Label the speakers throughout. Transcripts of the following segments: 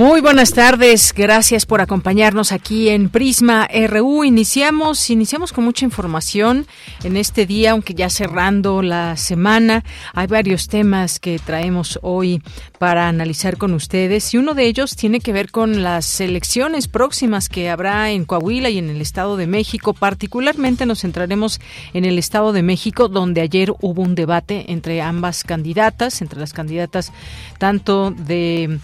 Speaker 1: Muy buenas tardes, gracias por acompañarnos aquí en Prisma RU. Iniciamos, iniciamos con mucha información en este día, aunque ya cerrando la semana, hay varios temas que traemos hoy para analizar con ustedes y uno de ellos tiene que ver con las elecciones próximas que habrá en Coahuila y en el Estado de México. Particularmente nos centraremos en el Estado de México, donde ayer hubo un debate entre ambas candidatas, entre las candidatas tanto de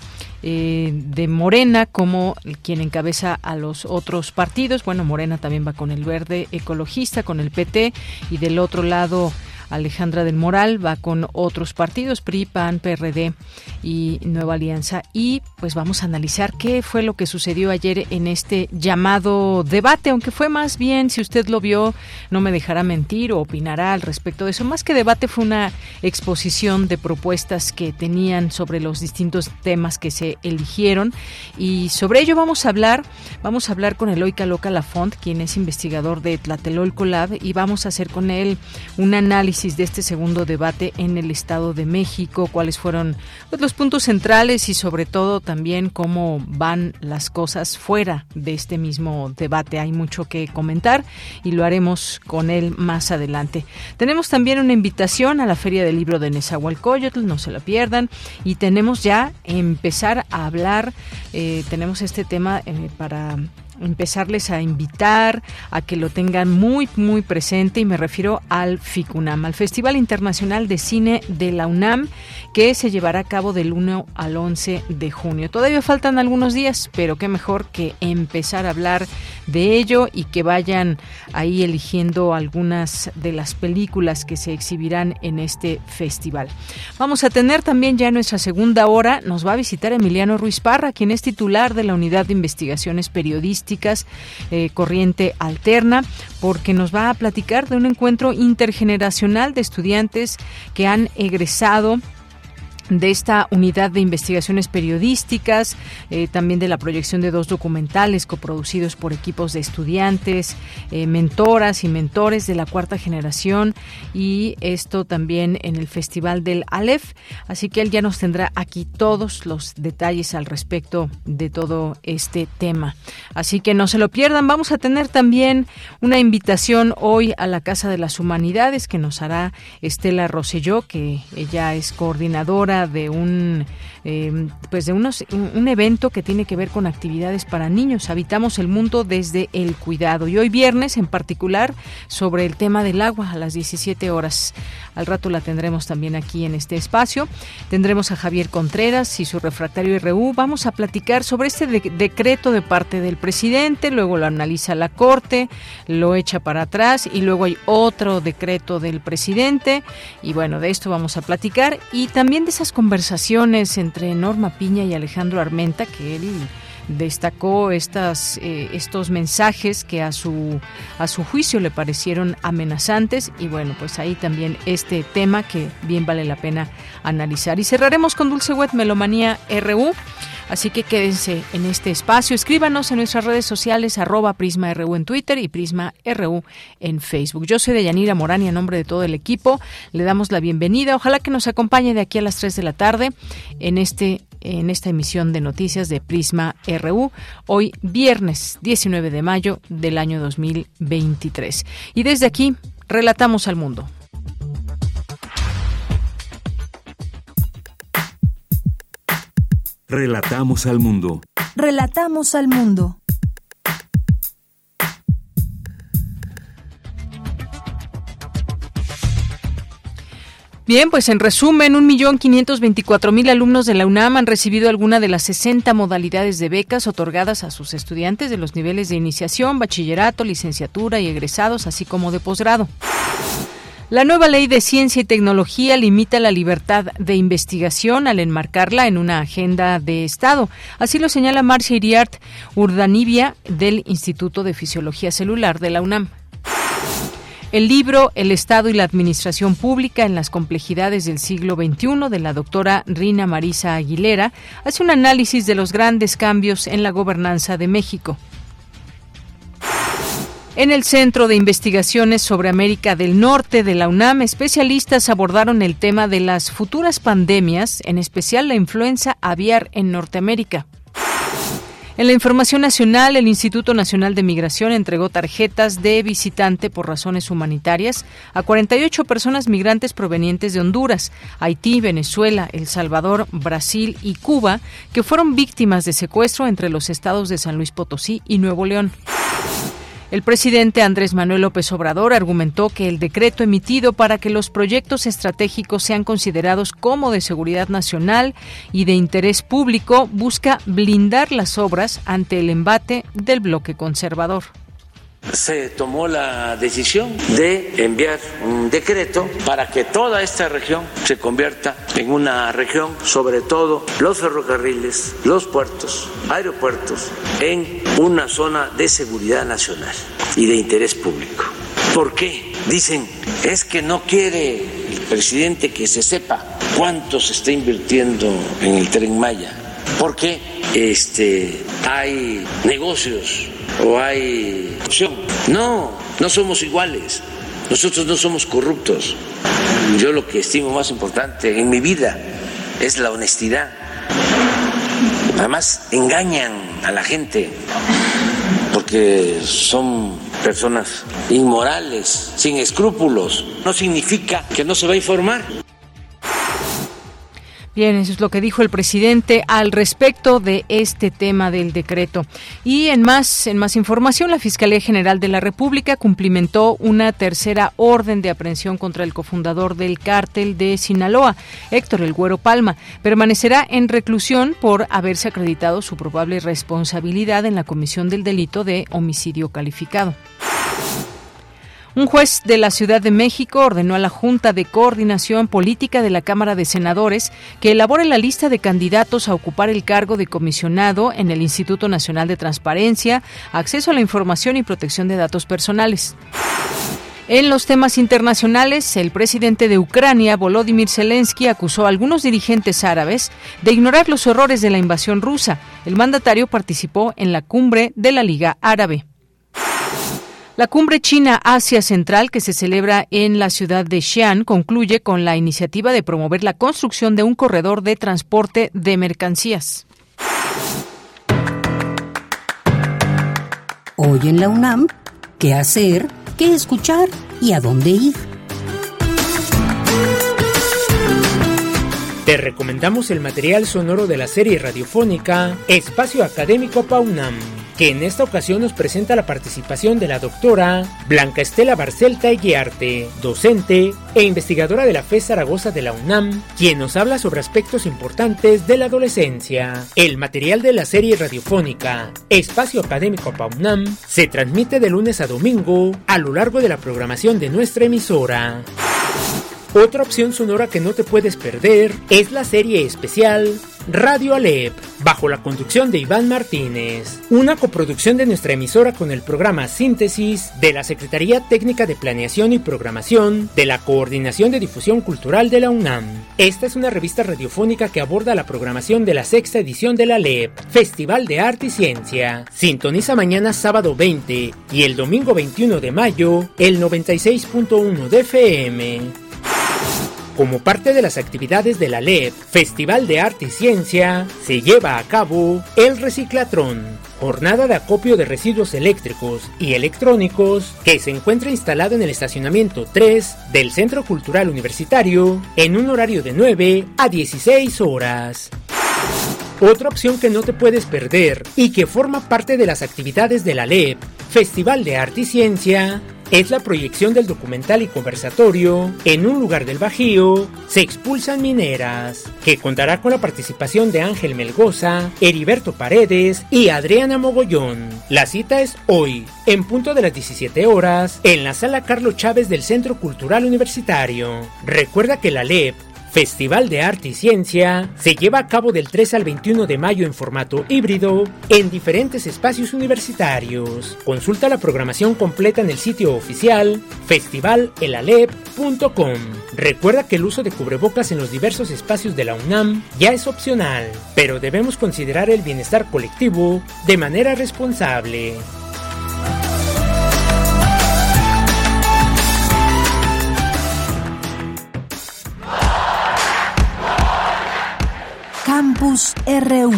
Speaker 1: eh, de Morena como quien encabeza a los otros partidos. Bueno, Morena también va con el verde ecologista, con el PT y del otro lado Alejandra del Moral va con otros partidos, PRI, PAN, PRD y Nueva Alianza. Y pues vamos a analizar qué fue lo que sucedió ayer en este llamado debate, aunque fue más bien, si usted lo vio, no me dejará mentir o opinará al respecto de eso. Más que debate fue una exposición de propuestas que tenían sobre los distintos temas que se eligieron. Y sobre ello vamos a hablar, vamos a hablar con Eloy Loca Lafont, quien es investigador de Tlatelolco Lab, y vamos a hacer con él un análisis de este segundo debate en el Estado de México, cuáles fueron pues, los puntos centrales y sobre todo también cómo van las cosas fuera de este mismo debate. Hay mucho que comentar y lo haremos con él más adelante. Tenemos también una invitación a la Feria del Libro de Nezahualcóyotl, no se la pierdan, y tenemos ya empezar a hablar, eh, tenemos este tema eh, para empezarles a invitar a que lo tengan muy, muy presente y me refiero al FICUNAM, al Festival Internacional de Cine de la UNAM, que se llevará a cabo del 1 al 11 de junio. Todavía faltan algunos días, pero qué mejor que empezar a hablar de ello y que vayan ahí eligiendo algunas de las películas que se exhibirán en este festival. Vamos a tener también ya nuestra segunda hora, nos va a visitar Emiliano Ruiz Parra, quien es titular de la Unidad de Investigaciones Periodísticas eh, Corriente Alterna, porque nos va a platicar de un encuentro intergeneracional de estudiantes que han egresado de esta unidad de investigaciones periodísticas, eh, también de la proyección de dos documentales coproducidos por equipos de estudiantes, eh, mentoras y mentores de la cuarta generación y esto también en el Festival del Aleph. Así que él ya nos tendrá aquí todos los detalles al respecto de todo este tema. Así que no se lo pierdan. Vamos a tener también una invitación hoy a la Casa de las Humanidades que nos hará Estela Rosselló, que ella es coordinadora de un eh, pues de unos, un, evento que tiene que ver con actividades para niños. Habitamos el mundo desde el cuidado. Y hoy viernes en particular sobre el tema del agua a las 17 horas. Al rato la tendremos también aquí en este espacio. Tendremos a Javier Contreras y su refractario RU. Vamos a platicar sobre este decreto de parte del presidente, luego lo analiza la Corte, lo echa para atrás y luego hay otro decreto del presidente. Y bueno, de esto vamos a platicar y también de esas conversaciones entre Norma Piña y Alejandro Armenta, que él destacó estas, eh, estos mensajes que a su, a su juicio le parecieron amenazantes y bueno, pues ahí también este tema que bien vale la pena analizar. Y cerraremos con Dulce Wet Melomanía RU. Así que quédense en este espacio. Escríbanos en nuestras redes sociales, arroba Prisma RU en Twitter y Prisma RU en Facebook. Yo soy Deyanira Morán y a nombre de todo el equipo le damos la bienvenida. Ojalá que nos acompañe de aquí a las 3 de la tarde en este en esta emisión de noticias de Prisma RU, hoy viernes 19 de mayo del año 2023. Y desde aquí, relatamos al mundo.
Speaker 2: Relatamos al mundo.
Speaker 3: Relatamos al mundo.
Speaker 1: Bien, pues en resumen, 1.524.000 alumnos de la UNAM han recibido alguna de las 60 modalidades de becas otorgadas a sus estudiantes de los niveles de iniciación, bachillerato, licenciatura y egresados, así como de posgrado. La nueva ley de ciencia y tecnología limita la libertad de investigación al enmarcarla en una agenda de Estado. Así lo señala Marcia Iriart Urdanibia del Instituto de Fisiología Celular de la UNAM. El libro El Estado y la Administración Pública en las complejidades del siglo XXI de la doctora Rina Marisa Aguilera hace un análisis de los grandes cambios en la gobernanza de México. En el Centro de Investigaciones sobre América del Norte de la UNAM, especialistas abordaron el tema de las futuras pandemias, en especial la influenza aviar en Norteamérica. En la información nacional, el Instituto Nacional de Migración entregó tarjetas de visitante por razones humanitarias a 48 personas migrantes provenientes de Honduras, Haití, Venezuela, El Salvador, Brasil y Cuba, que fueron víctimas de secuestro entre los estados de San Luis Potosí y Nuevo León. El presidente Andrés Manuel López Obrador argumentó que el decreto emitido para que los proyectos estratégicos sean considerados como de seguridad nacional y de interés público busca blindar las obras ante el embate del bloque conservador
Speaker 4: se tomó la decisión de enviar un decreto para que toda esta región se convierta en una región, sobre todo los ferrocarriles, los puertos, aeropuertos, en una zona de seguridad nacional y de interés público. ¿Por qué? Dicen, es que no quiere el presidente que se sepa cuánto se está invirtiendo en el tren Maya. Porque este, hay negocios o hay opción. No, no somos iguales. Nosotros no somos corruptos. Yo lo que estimo más importante en mi vida es la honestidad. Además, engañan a la gente porque son personas inmorales, sin escrúpulos. No significa que no se va a informar.
Speaker 1: Bien, eso es lo que dijo el presidente al respecto de este tema del decreto. Y en más, en más información, la Fiscalía General de la República cumplimentó una tercera orden de aprehensión contra el cofundador del cártel de Sinaloa, Héctor El Güero Palma. Permanecerá en reclusión por haberse acreditado su probable responsabilidad en la comisión del delito de homicidio calificado. Un juez de la Ciudad de México ordenó a la Junta de Coordinación Política de la Cámara de Senadores que elabore la lista de candidatos a ocupar el cargo de comisionado en el Instituto Nacional de Transparencia, Acceso a la Información y Protección de Datos Personales. En los temas internacionales, el presidente de Ucrania, Volodymyr Zelensky, acusó a algunos dirigentes árabes de ignorar los horrores de la invasión rusa. El mandatario participó en la cumbre de la Liga Árabe. La cumbre China-Asia Central, que se celebra en la ciudad de Xi'an, concluye con la iniciativa de promover la construcción de un corredor de transporte de mercancías.
Speaker 5: Hoy en la UNAM, ¿qué hacer? ¿Qué escuchar? ¿Y a dónde ir?
Speaker 6: Te recomendamos el material sonoro de la serie radiofónica Espacio Académico PAUNAM que en esta ocasión nos presenta la participación de la doctora Blanca Estela Barcelta Eguiarte, docente e investigadora de la FE Zaragoza de la UNAM, quien nos habla sobre aspectos importantes de la adolescencia. El material de la serie radiofónica Espacio Académico PAUNAM se transmite de lunes a domingo a lo largo de la programación de nuestra emisora. Otra opción sonora que no te puedes perder es la serie especial Radio Alep, bajo la conducción de Iván Martínez, una coproducción de nuestra emisora con el programa Síntesis de la Secretaría Técnica de Planeación y Programación de la Coordinación de Difusión Cultural de la UNAM. Esta es una revista radiofónica que aborda la programación de la sexta edición de la Alep, Festival de Arte y Ciencia. Sintoniza mañana sábado 20 y el domingo 21 de mayo el 96.1 de FM. Como parte de las actividades de la LED, Festival de Arte y Ciencia, se lleva a cabo el Reciclatrón, jornada de acopio de residuos eléctricos y electrónicos que se encuentra instalado en el estacionamiento 3 del Centro Cultural Universitario en un horario de 9 a 16 horas. Otra opción que no te puedes perder y que forma parte de las actividades de la LEP, Festival de Arte y Ciencia, es la proyección del documental y conversatorio En un lugar del Bajío se expulsan mineras, que contará con la participación de Ángel Melgoza, Heriberto Paredes y Adriana Mogollón. La cita es hoy, en punto de las 17 horas, en la sala Carlos Chávez del Centro Cultural Universitario. Recuerda que la LEP Festival de Arte y Ciencia se lleva a cabo del 3 al 21 de mayo en formato híbrido en diferentes espacios universitarios. Consulta la programación completa en el sitio oficial festivalelalep.com. Recuerda que el uso de cubrebocas en los diversos espacios de la UNAM ya es opcional, pero debemos considerar el bienestar colectivo de manera responsable.
Speaker 3: Campus RU.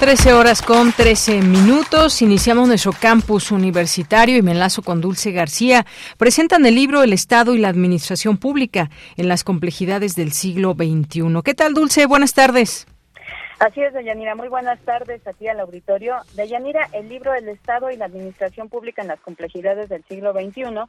Speaker 1: Trece horas con trece minutos. Iniciamos nuestro campus universitario y me enlazo con Dulce García. Presentan el libro El Estado y la Administración Pública en las complejidades del siglo XXI. ¿Qué tal, Dulce? Buenas tardes.
Speaker 7: Así es, Deyanira. Muy buenas tardes aquí al auditorio. Deyanira, el libro El Estado y la Administración Pública en las complejidades del siglo XXI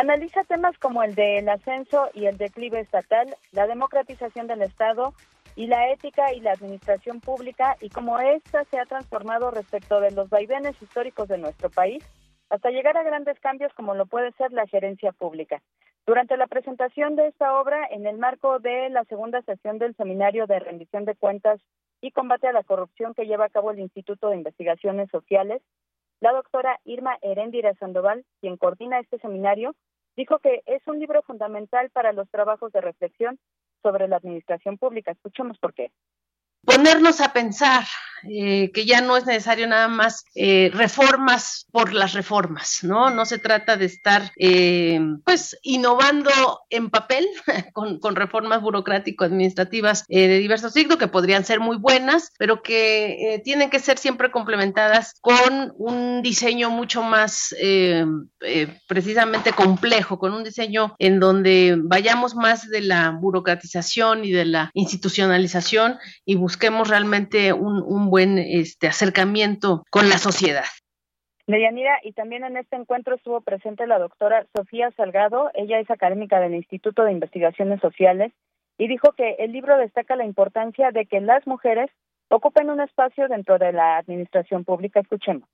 Speaker 7: Analiza temas como el del ascenso y el declive estatal, la democratización del Estado y la ética y la administración pública y cómo ésta se ha transformado respecto de los vaivenes históricos de nuestro país hasta llegar a grandes cambios como lo puede ser la gerencia pública. Durante la presentación de esta obra, en el marco de la segunda sesión del Seminario de Rendición de Cuentas y Combate a la Corrupción que lleva a cabo el Instituto de Investigaciones Sociales, la doctora Irma Heréndira Sandoval, quien coordina este seminario, dijo que es un libro fundamental para los trabajos de reflexión sobre la administración pública. Escuchemos por qué
Speaker 8: ponernos a pensar eh, que ya no es necesario nada más eh, reformas por las reformas, ¿no? No se trata de estar, eh, pues, innovando en papel con, con reformas burocrático-administrativas de diversos signos que podrían ser muy buenas, pero que tienen que ser siempre complementadas con un diseño mucho más precisamente complejo, con un diseño en donde vayamos más de la burocratización y de la institucionalización y busquemos realmente un buen este, acercamiento con la sociedad.
Speaker 7: Medianira, y también en este encuentro estuvo presente la doctora Sofía Salgado, ella es académica del Instituto de Investigaciones Sociales, y dijo que el libro destaca la importancia de que las mujeres ocupen un espacio dentro de la administración pública. Escuchemos.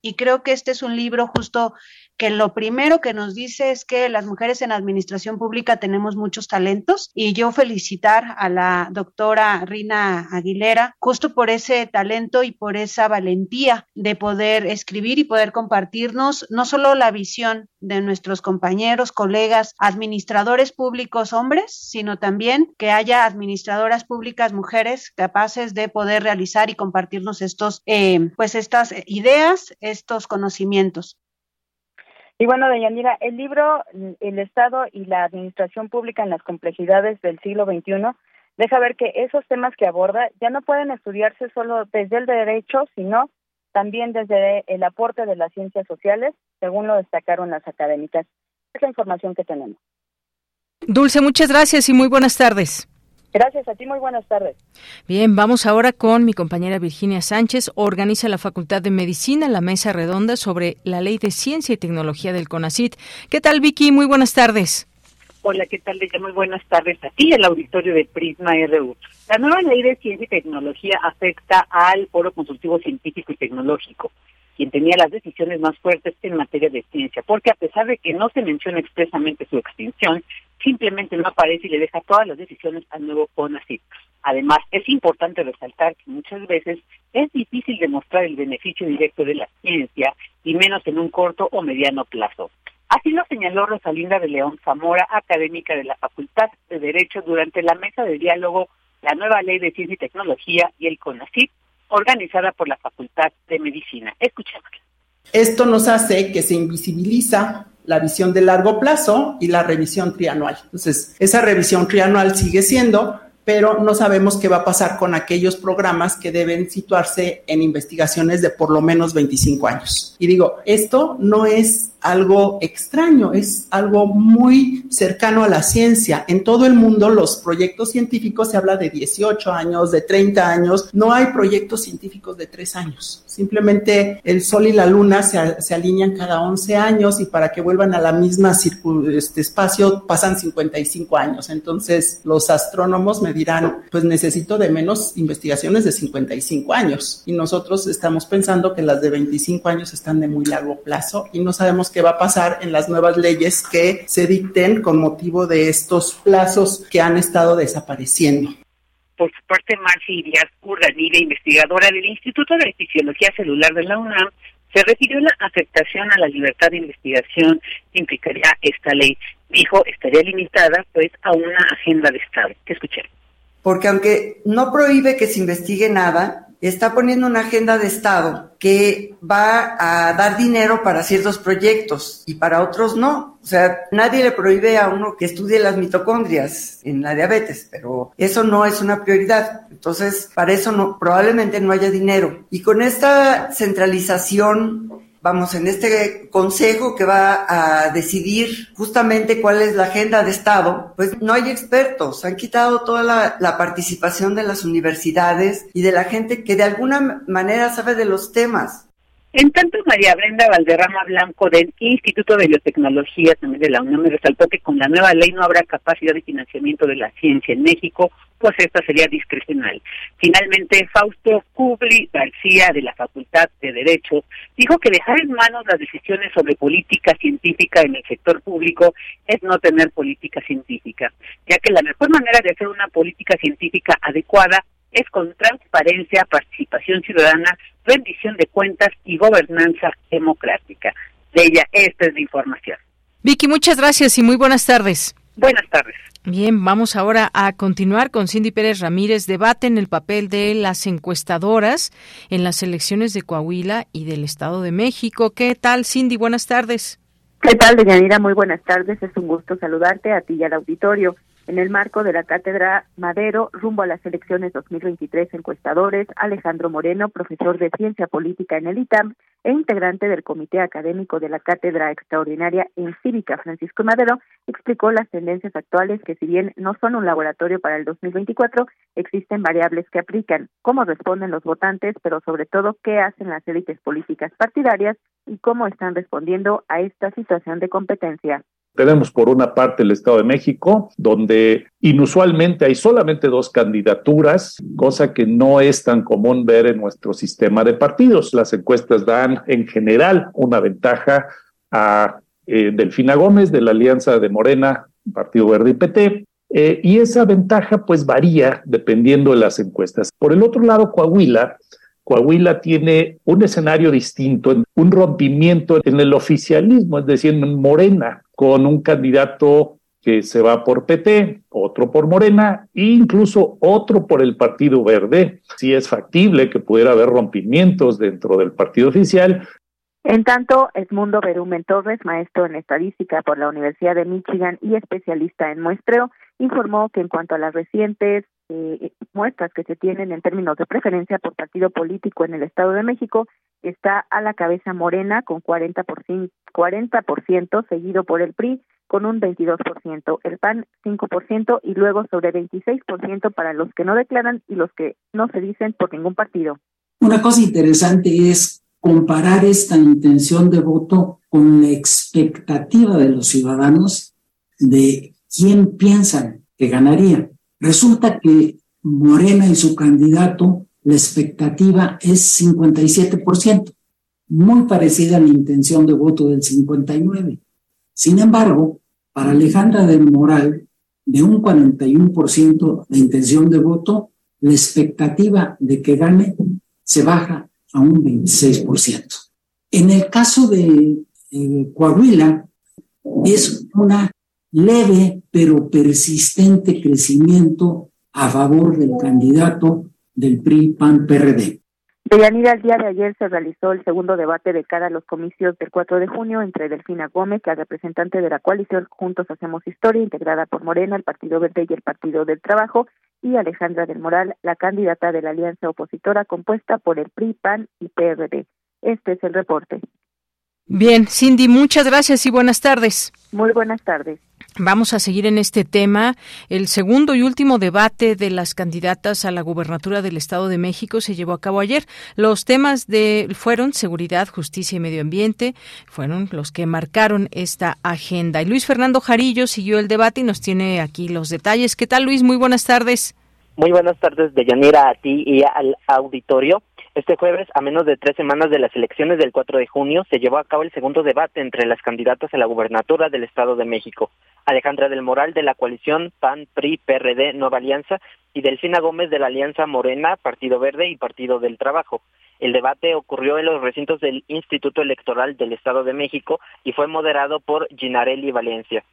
Speaker 9: Y creo que este es un libro justo que lo primero que nos dice es que las mujeres en administración pública tenemos muchos talentos y yo felicitar a la doctora Rina Aguilera justo por ese talento y por esa valentía de poder escribir y poder compartirnos no solo la visión de nuestros compañeros, colegas, administradores públicos hombres, sino también que haya administradoras públicas mujeres capaces de poder realizar y compartirnos estos, eh, pues estas ideas, estos conocimientos.
Speaker 7: Y bueno, Deyanira, el libro El Estado y la Administración Pública en las complejidades del siglo XXI deja ver que esos temas que aborda ya no pueden estudiarse solo desde el derecho, sino también desde el aporte de las ciencias sociales, según lo destacaron las académicas. Es la información que tenemos.
Speaker 1: Dulce, muchas gracias y muy buenas tardes.
Speaker 7: Gracias a ti, muy buenas tardes.
Speaker 1: Bien, vamos ahora con mi compañera Virginia Sánchez. Organiza la Facultad de Medicina la mesa redonda sobre la Ley de Ciencia y Tecnología del CONACIT. ¿Qué tal, Vicky? Muy buenas tardes.
Speaker 10: Hola, ¿qué tal? Muy buenas tardes a ti, el auditorio de Prisma RU. La nueva Ley de Ciencia y Tecnología afecta al Foro Consultivo Científico y Tecnológico quien tenía las decisiones más fuertes en materia de ciencia, porque a pesar de que no se menciona expresamente su extinción, simplemente no aparece y le deja todas las decisiones al nuevo CONACYT. Además, es importante resaltar que muchas veces es difícil demostrar el beneficio directo de la ciencia y menos en un corto o mediano plazo. Así lo señaló Rosalinda de León Zamora, académica de la Facultad de Derecho, durante la mesa de diálogo La nueva ley de ciencia y tecnología y el CONACYT, organizada por la Facultad de Medicina. Escuchémosla.
Speaker 11: Esto nos hace que se invisibiliza la visión de largo plazo y la revisión trianual. Entonces, esa revisión trianual sigue siendo, pero no sabemos qué va a pasar con aquellos programas que deben situarse en investigaciones de por lo menos 25 años. Y digo, esto no es algo extraño, es algo muy cercano a la ciencia. En todo el mundo los proyectos científicos se habla de 18 años, de 30 años, no hay proyectos científicos de 3 años. Simplemente el Sol y la Luna se, alinean cada 11 años y para que vuelvan a la misma este espacio pasan 55 años. Entonces los astrónomos me dirán, pues necesito de menos investigaciones de 55 años y nosotros estamos pensando que las de 25 años están de muy largo plazo y no sabemos qué va a pasar en las nuevas leyes que se dicten con motivo de estos plazos que han estado desapareciendo.
Speaker 10: Por su parte, Marci Díaz Urdanile, investigadora del Instituto de Fisiología Celular de la UNAM, se refirió a la afectación a la libertad de investigación que implicaría esta ley. Dijo, estaría limitada pues a una agenda de Estado. Escuché.
Speaker 12: Porque aunque no prohíbe que se investigue nada, está poniendo una agenda de Estado que va a dar dinero para ciertos proyectos y para otros no. O sea, nadie le prohíbe a uno que estudie las mitocondrias en la diabetes, pero eso no es una prioridad. Entonces, para eso no, probablemente no haya dinero. Y con esta centralización vamos, en este consejo que va a decidir justamente cuál es la agenda de Estado, pues no hay expertos, han quitado toda la, participación de las universidades y de la gente que de alguna manera sabe de los temas.
Speaker 10: En tanto, María Brenda Valderrama Blanco del Instituto de Biotecnología también de la UNAM resaltó que con la nueva ley no habrá capacidad de financiamiento de la ciencia en México, pues esta sería discrecional. Finalmente, Fausto Kubli García de la Facultad de Derecho dijo que dejar en manos las decisiones sobre política científica en el sector público es no tener política científica, ya que la mejor manera de hacer una política científica adecuada es con transparencia, participación ciudadana, rendición de cuentas y gobernanza democrática. De ella, esta es la información.
Speaker 1: Vicky, muchas gracias y muy buenas tardes.
Speaker 10: Buenas tardes.
Speaker 1: Bien, vamos ahora a continuar con Cindy Pérez Ramírez. Debate en el papel de las encuestadoras en las elecciones de Coahuila y del Estado de México. ¿Qué tal, Cindy? Buenas tardes.
Speaker 13: ¿Qué tal, Deyanira? Muy buenas tardes. Es un gusto saludarte a ti y al auditorio en el marco de la Cátedra Madero rumbo a las elecciones 2023 encuestadores, Alejandro Moreno, profesor de Ciencia Política en el ITAM e integrante del Comité Académico de la Cátedra Extraordinaria en Cívica Francisco Madero, explicó las tendencias actuales que si bien no son un laboratorio para el 2024, existen variables que aplican, cómo responden los votantes, pero sobre todo qué hacen las élites políticas partidarias y cómo están respondiendo a esta situación de competencia.
Speaker 14: Tenemos por una parte el Estado de México, donde inusualmente hay solamente dos candidaturas, cosa que no es tan común ver en nuestro sistema de partidos. Las encuestas dan en general una ventaja a eh, Delfina Gómez de la Alianza de Morena, Partido Verde y PT, eh, y esa ventaja pues varía dependiendo de las encuestas. Por el otro lado, Coahuila Coahuila tiene un escenario distinto, un rompimiento en el oficialismo, es decir, en Morena, con un candidato que se va por PT, otro por Morena e incluso otro por el Partido Verde. Si es factible que pudiera haber rompimientos dentro del partido oficial,
Speaker 13: en tanto, Edmundo Berumen Torres, maestro en estadística por la Universidad de Michigan y especialista en muestreo, informó que en cuanto a las recientes eh, muestras que se tienen en términos de preferencia por partido político en el Estado de México, está a la cabeza Morena con 40%, 40% seguido por el PRI con un 22%, el PAN 5% y luego sobre 26% para los que no declaran y los que no se dicen por ningún partido.
Speaker 15: Una cosa interesante es comparar esta intención de voto con la expectativa de los ciudadanos de quién piensan que ganaría. Resulta que Morena y su candidato, la expectativa es 57%, muy parecida a la intención de voto del 59%. Sin embargo, para Alejandra del Moral, de un 41% de intención de voto, la expectativa de que gane se baja a un 26%. En el caso de eh, Coahuila, es una leve pero persistente crecimiento a favor del candidato del PRI PAN PRD.
Speaker 13: Deyanira, el día de ayer se realizó el segundo debate de cara a los comicios del 4 de junio entre Delfina Gómez, la representante de la coalición Juntos Hacemos Historia, integrada por Morena, el Partido Verde y el Partido del Trabajo, y Alejandra del Moral, la candidata de la alianza opositora compuesta por el PRI, PAN y PRD. Este es el reporte.
Speaker 1: Bien, Cindy, muchas gracias y buenas tardes.
Speaker 13: Muy buenas tardes.
Speaker 1: Vamos a seguir en este tema. El segundo y último debate de las candidatas a la gubernatura del Estado de México se llevó a cabo ayer. Los temas de fueron seguridad, justicia y medio ambiente fueron los que marcaron esta agenda. Y Luis Fernando Jarillo siguió el debate y nos tiene aquí los detalles. ¿Qué tal, Luis? Muy buenas tardes.
Speaker 16: Muy buenas tardes, Deyanira, a ti y al auditorio. Este jueves, a menos de tres semanas de las elecciones del 4 de junio, se llevó a cabo el segundo debate entre las candidatas a la gubernatura del Estado de México, Alejandra del Moral de la coalición PAN, PRI, PRD, Nueva Alianza y Delfina Gómez de la Alianza Morena, Partido Verde y Partido del Trabajo. El debate ocurrió en los recintos del Instituto Electoral del Estado de México y fue moderado por Ginarelli Valencia.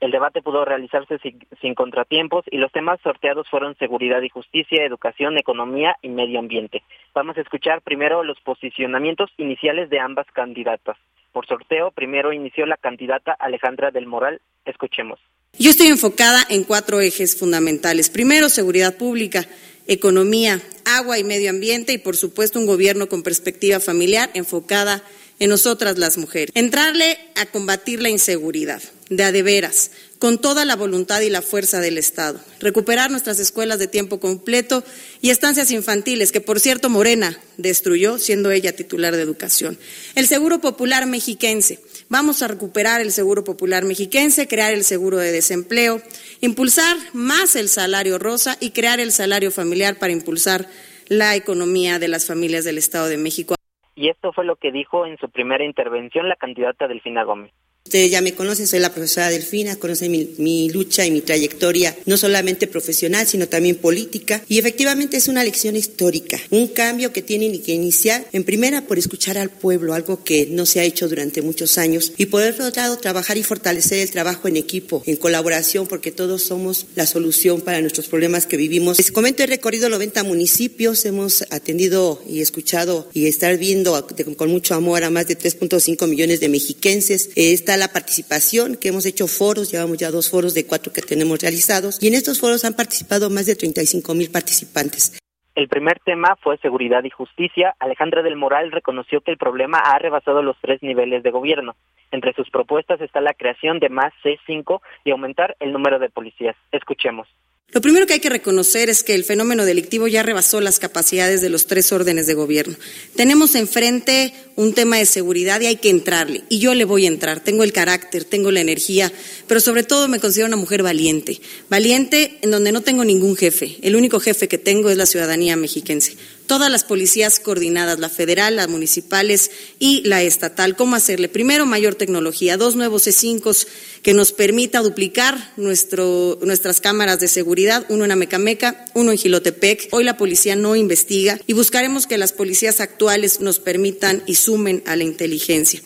Speaker 16: El debate pudo realizarse sin, contratiempos y los temas sorteados fueron seguridad y justicia, educación, economía y medio ambiente. Vamos a escuchar primero los posicionamientos iniciales de ambas candidatas. Por sorteo, primero inició la candidata Alejandra del Moral. Escuchemos.
Speaker 17: Yo estoy enfocada en cuatro ejes fundamentales. Primero, seguridad pública, economía, agua y medio ambiente y, por supuesto, un gobierno con perspectiva familiar enfocada en nosotras las mujeres. Entrarle a combatir la inseguridad de a de veras, con toda la voluntad y la fuerza del Estado. Recuperar nuestras escuelas de tiempo completo y estancias infantiles, que por cierto Morena destruyó, siendo ella titular de educación. El Seguro Popular Mexiquense. Vamos a recuperar el Seguro Popular Mexiquense, crear el seguro de desempleo, impulsar más el salario rosa y crear el salario familiar para impulsar la economía de las familias del Estado de México.
Speaker 16: Y esto fue lo que dijo en su primera intervención la candidata Delfina Gómez.
Speaker 17: Ustedes ya me conocen, soy la profesora Delfina, conocen mi, lucha y mi trayectoria, no solamente profesional, sino también política. Y efectivamente es una lección histórica, un cambio que tienen que iniciar, en primera, por escuchar al pueblo, algo que no se ha hecho durante muchos años, y por otro lado, trabajar y fortalecer el trabajo en equipo, en colaboración, porque todos somos la solución para nuestros problemas que vivimos. Les comento, he recorrido 90 municipios, hemos atendido y escuchado y estar viendo con mucho amor a más de 3.5 millones de mexiquenses. Esta la participación, que hemos hecho foros, llevamos ya dos foros de cuatro que tenemos realizados, y en estos foros han participado más de 35 mil participantes.
Speaker 16: El primer tema fue seguridad y justicia. Alejandra del Moral reconoció que el problema ha rebasado los tres niveles de gobierno. Entre sus propuestas está la creación de más C5 y aumentar el número de policías. Escuchemos.
Speaker 17: Lo primero que hay que reconocer es que el fenómeno delictivo ya rebasó las capacidades de los tres órdenes de gobierno. Tenemos enfrente un tema de seguridad y hay que entrarle. Y yo le voy a entrar. Tengo el carácter, tengo la energía, pero sobre todo me considero una mujer valiente. Valiente en donde no tengo ningún jefe. El único jefe que tengo es la ciudadanía mexiquense todas las policías coordinadas, la federal, las municipales y la estatal. ¿Cómo hacerle? Primero, mayor tecnología, dos nuevos C5 que nos permita duplicar nuestro, nuestras cámaras de seguridad, uno en Amecameca, uno en Gilotepec. Hoy la policía no investiga y buscaremos que las policías actuales nos permitan y sumen a la inteligencia.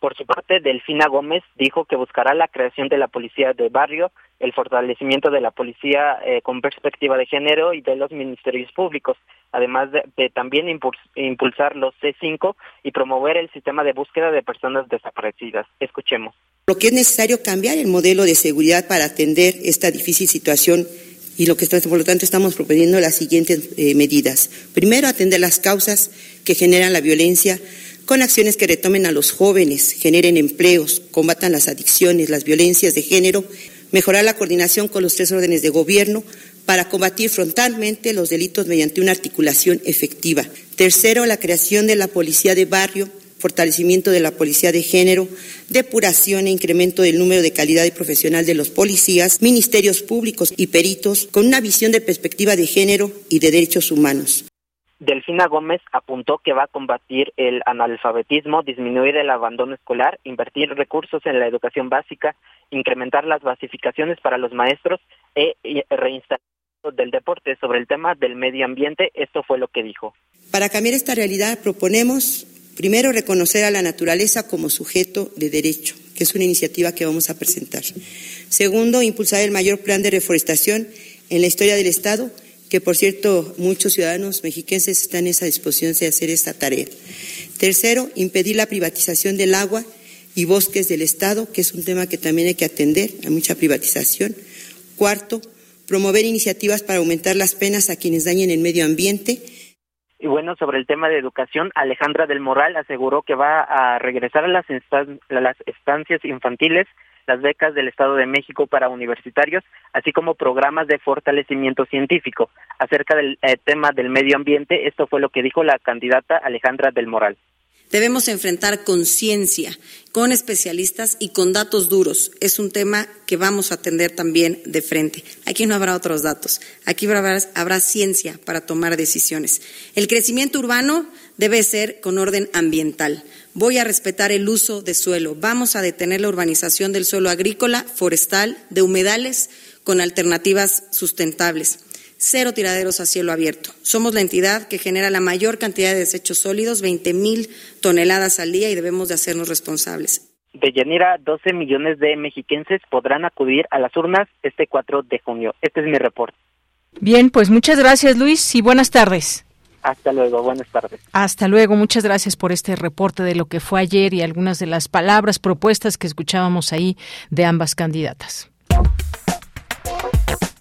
Speaker 16: Por su parte, Delfina Gómez dijo que buscará la creación de la policía de barrio, el fortalecimiento de la policía eh, con perspectiva de género y de los ministerios públicos, además de, también impulsar los C5 y promover el sistema de búsqueda de personas desaparecidas. Escuchemos.
Speaker 17: Lo que es necesario cambiar el modelo de seguridad para atender esta difícil situación y lo que por lo tanto estamos proponiendo las siguientes eh, medidas. Primero, atender las causas que generan la violencia con acciones que retomen a los jóvenes, generen empleos, combatan las adicciones, las violencias de género, mejorar la coordinación con los tres órdenes de gobierno para combatir frontalmente los delitos mediante una articulación efectiva. Tercero, la creación de la policía de barrio, fortalecimiento de la policía de género, depuración e incremento del número de calidad y profesional de los policías, ministerios públicos y peritos con una visión de perspectiva de género y de derechos humanos.
Speaker 16: Delfina Gómez apuntó que va a combatir el analfabetismo, disminuir el abandono escolar, invertir recursos en la educación básica, incrementar las basificaciones para los maestros e reinstalar del deporte sobre el tema del medio ambiente. Esto fue lo que dijo.
Speaker 17: Para cambiar esta realidad proponemos primero reconocer a la naturaleza como sujeto de derecho, que es una iniciativa que vamos a presentar. Segundo, impulsar el mayor plan de reforestación en la historia del Estado que por cierto muchos ciudadanos mexiquenses están en esa disposición de hacer esta tarea. Tercero, impedir la privatización del agua y bosques del Estado, que es un tema que también hay que atender, hay mucha privatización. Cuarto, promover iniciativas para aumentar las penas a quienes dañen el medio ambiente.
Speaker 16: Y bueno, sobre el tema de educación, Alejandra del Moral aseguró que va a regresar a las, estancias infantiles las becas del Estado de México para universitarios, así como programas de fortalecimiento científico. Acerca del eh, tema del medio ambiente, esto fue lo que dijo la candidata Alejandra del Moral.
Speaker 17: Debemos enfrentar con ciencia, con especialistas y con datos duros. Es un tema que vamos a atender también de frente. Aquí no habrá otros datos. Aquí habrá, habrá, ciencia para tomar decisiones. El crecimiento urbano debe ser con orden ambiental. Voy a respetar el uso de suelo. Vamos a detener la urbanización del suelo agrícola, forestal, de humedales con alternativas sustentables cero tiraderos a cielo abierto. Somos la entidad que genera la mayor cantidad de desechos sólidos, 20 mil toneladas al día, y debemos de hacernos responsables.
Speaker 16: De Yanira, 12 millones de mexiquenses podrán acudir a las urnas este 4 de junio. Este es mi reporte.
Speaker 1: Bien, pues muchas gracias Luis y buenas tardes.
Speaker 16: Hasta luego, buenas tardes.
Speaker 1: Hasta luego, muchas gracias por este reporte de lo que fue ayer y algunas de las palabras propuestas que escuchábamos ahí de ambas candidatas.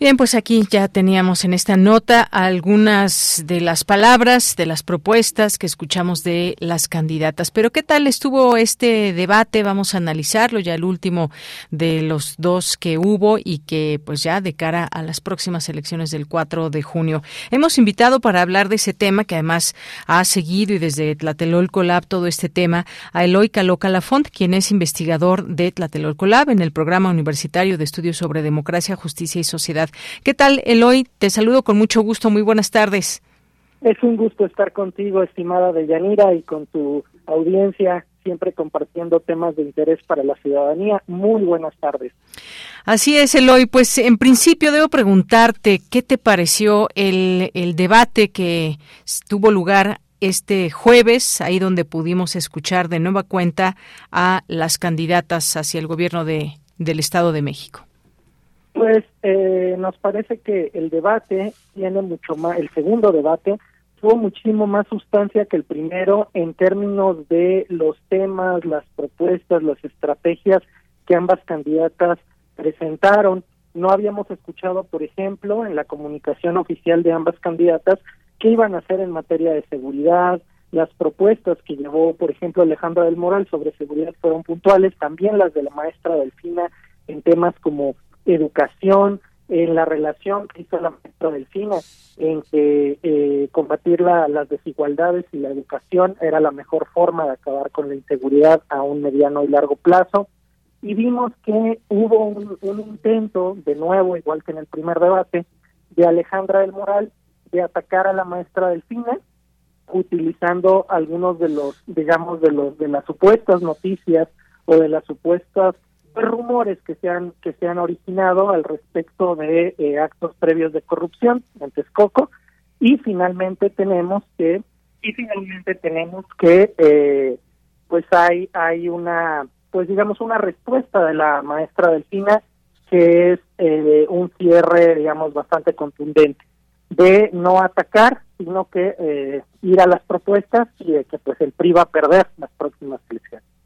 Speaker 1: Bien, pues aquí ya teníamos en esta nota algunas de las palabras, de las propuestas que escuchamos de las candidatas. Pero ¿qué tal estuvo este debate? Vamos a analizarlo ya el último de los dos que hubo y que pues ya de cara a las próximas elecciones del 4 de junio. Hemos invitado para hablar de ese tema que además ha seguido y desde Tlatelolco Lab todo este tema a Eloy Caloca Lafont, quien es investigador de Tlatelolco Lab en el programa universitario de estudios sobre democracia, justicia y sociedad ¿Qué tal, Eloy? Te saludo con mucho gusto. Muy buenas tardes.
Speaker 18: Es un gusto estar contigo, estimada Deyanira, y con tu audiencia, siempre compartiendo temas de interés para la ciudadanía. Muy buenas tardes.
Speaker 1: Así es, Eloy. Pues en principio debo preguntarte qué te pareció el, el debate que tuvo lugar este jueves, ahí donde pudimos escuchar de nueva cuenta a las candidatas hacia el gobierno de, del Estado de México.
Speaker 18: Pues eh, nos parece que el debate tiene mucho más, el segundo debate tuvo muchísimo más sustancia que el primero en términos de los temas, las propuestas, las estrategias que ambas candidatas presentaron. No habíamos escuchado, por ejemplo, en la comunicación oficial de ambas candidatas qué iban a hacer en materia de seguridad. Las propuestas que llevó, por ejemplo, Alejandra del Moral sobre seguridad fueron puntuales, también las de la maestra Delfina en temas como educación, en la relación que hizo la maestra Delfina, en que eh, combatir las desigualdades y la educación era la mejor forma de acabar con la inseguridad a un mediano y largo plazo. Y vimos que hubo un, un intento, de nuevo, igual que en el primer debate, de Alejandra del Moral, de atacar a la maestra Delfina, utilizando algunos de los, digamos, de los de las supuestas noticias o de las supuestas rumores que se han que se han originado al respecto de eh, actos previos de corrupción en Texcoco. Y finalmente tenemos que y finalmente tenemos que eh, pues hay hay una pues digamos una respuesta de la maestra Delfina que es eh, un cierre digamos bastante contundente de no atacar sino que ir a las propuestas y de que pues el PRI va a perder las próximas elecciones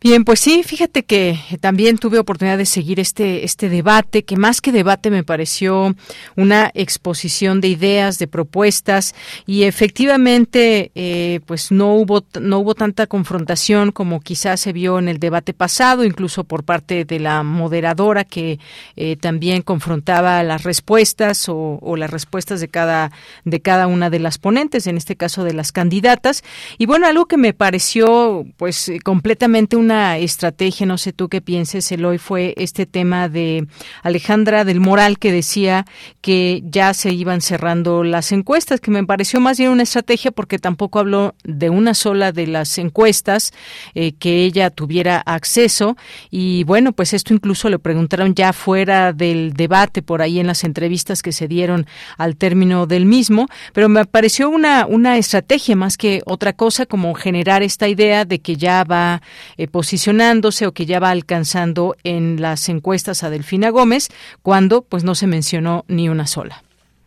Speaker 1: Bien, pues sí, fíjate que también tuve oportunidad de seguir este, este debate, que más que debate me pareció una exposición de ideas, de propuestas, y efectivamente, eh, pues no hubo, no hubo tanta confrontación como quizás se vio en el debate pasado, incluso por parte de la moderadora que eh, también confrontaba las respuestas o, las respuestas de cada, de cada una de las ponentes, en este caso de las candidatas. Y bueno, algo que me pareció, pues, completamente un una estrategia, no sé tú qué pienses, Eloy, fue este tema de Alejandra del Moral que decía que ya se iban cerrando las encuestas, que me pareció más bien una estrategia porque tampoco habló de una sola de las encuestas eh, que ella tuviera acceso. Y bueno, pues esto incluso le preguntaron ya fuera del debate por ahí en las entrevistas que se dieron al término del mismo, pero me pareció una, una estrategia más que otra cosa como generar esta idea de que ya va eh, posicionándose o que ya va alcanzando en las encuestas a Delfina Gómez, cuando pues no se mencionó ni una sola.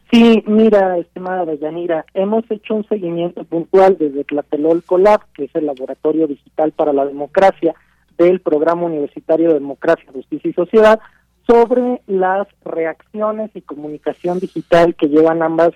Speaker 18: Sí, mira, estimada Yanira, hemos hecho un seguimiento puntual desde Tlatelolco Lab, que es el Laboratorio Digital para la Democracia del Programa Universitario de Democracia, Justicia y Sociedad, sobre las reacciones y comunicación digital que llevan ambas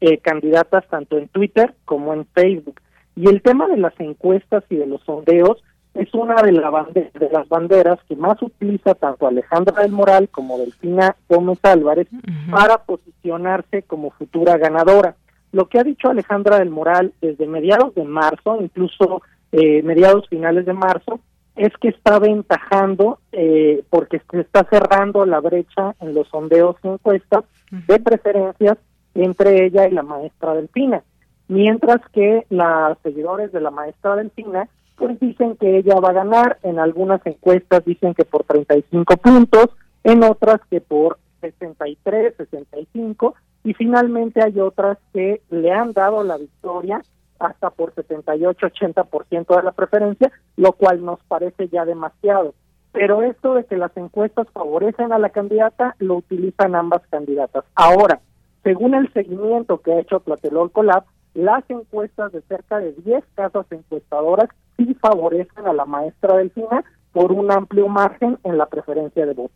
Speaker 18: eh, candidatas tanto en Twitter como en Facebook. Y el tema de las encuestas y de los sondeos es una de, de las banderas que más utiliza tanto Alejandra del Moral como Delfina Gómez Álvarez para posicionarse como futura ganadora. Lo que ha dicho Alejandra del Moral desde mediados de marzo, incluso eh, mediados finales de marzo, es que está aventajando eh, porque se está cerrando la brecha en los sondeos y encuestas de preferencias entre ella y la maestra Delfina, mientras que las seguidores de la maestra Delfina pues dicen que ella va a ganar, en algunas encuestas dicen que por 35 puntos, en otras que por 63, 65 y finalmente hay otras que le han dado la victoria hasta por 78-80% de la preferencia, lo cual nos parece ya demasiado. Pero esto de que las encuestas favorecen a la candidata lo utilizan ambas candidatas. Ahora, según el seguimiento que ha hecho Tlatelolco Lab, las encuestas de cerca de 10 casas encuestadoras sí favorecen a la maestra del cine por un amplio margen en la preferencia de voto.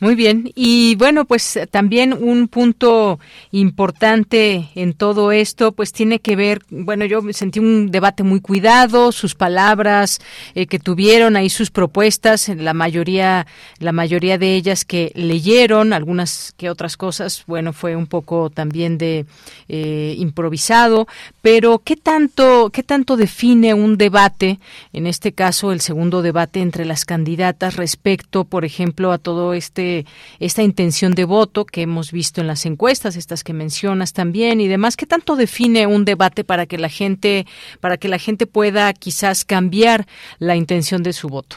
Speaker 1: Muy bien. Y bueno, pues también un punto importante en todo esto, pues tiene que ver, bueno, yo sentí un debate muy cuidado, sus palabras eh, que tuvieron ahí, sus propuestas, la mayoría, la mayoría de ellas que leyeron, algunas que otras cosas, bueno, fue un poco también de eh, improvisado, pero ¿qué tanto, qué tanto define un debate, en este caso el segundo debate entre las candidatas respecto, por ejemplo, a todo este esta intención de voto que hemos visto en las encuestas, estas que mencionas también y demás, ¿qué tanto define un debate para que la gente, para que la gente pueda quizás cambiar la intención de su voto?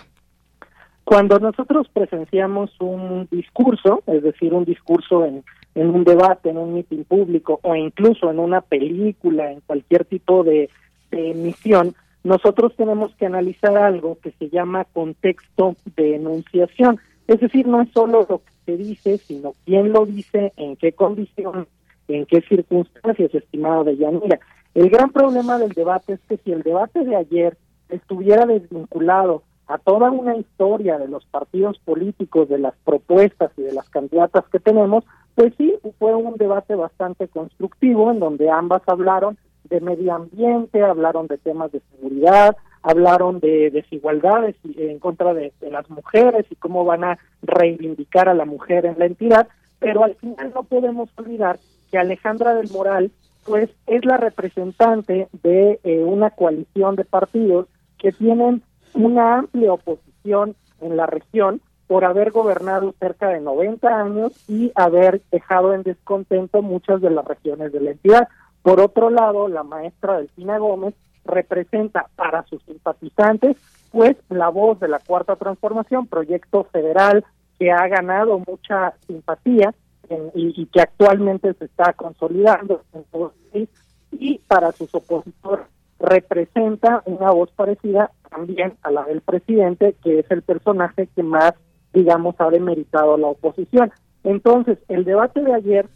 Speaker 18: Cuando nosotros presenciamos un discurso, es decir, un discurso en, un debate, en un mitin público o incluso en una película, en cualquier tipo de emisión, nosotros tenemos que analizar algo que se llama contexto de enunciación. Es decir, no es solo lo que se dice, sino quién lo dice, en qué condiciones, en qué circunstancias, estimado de Yanira. El gran problema del debate es que si el debate de ayer estuviera desvinculado a toda una historia de los partidos políticos, de las propuestas y de las candidatas que tenemos, pues sí, fue un debate bastante constructivo en donde ambas hablaron de medio ambiente, hablaron de temas de seguridad, hablaron de desigualdades en contra de, las mujeres y cómo van a reivindicar a la mujer en la entidad, pero al final no podemos olvidar que Alejandra del Moral pues es la representante de eh, una coalición de partidos que tienen una amplia oposición en la región por haber gobernado cerca de 90 años y haber dejado en descontento muchas de las regiones de la entidad. Por otro lado, la maestra Delfina Gómez representa para sus simpatizantes pues la voz de la cuarta transformación, proyecto federal que ha ganado mucha simpatía y, que actualmente se está consolidando en todo el país, y para sus opositores representa una voz parecida también a la del presidente, que es el personaje que más, digamos, ha demeritado la oposición. Entonces, el debate de ayer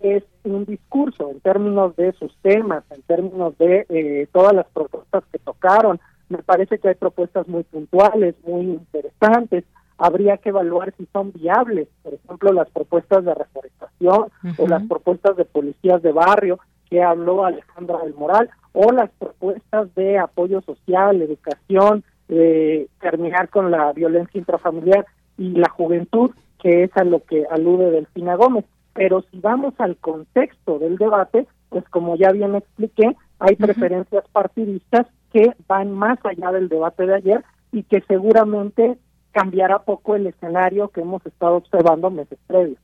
Speaker 18: es un discurso en términos de sus temas, en términos de eh, todas las propuestas que tocaron. Me parece que hay propuestas muy puntuales, muy interesantes. Habría que evaluar si son viables, por ejemplo, las propuestas de reforestación o las propuestas de policías de barrio que habló Alejandra del Moral, o las propuestas de apoyo social, educación, de terminar con la violencia intrafamiliar y la juventud, que es a lo que alude Delfina Gómez. Pero si vamos al contexto del debate, pues como ya bien expliqué, hay preferencias partidistas que van más allá del debate de ayer y que seguramente cambiará poco el escenario que hemos estado observando meses previos.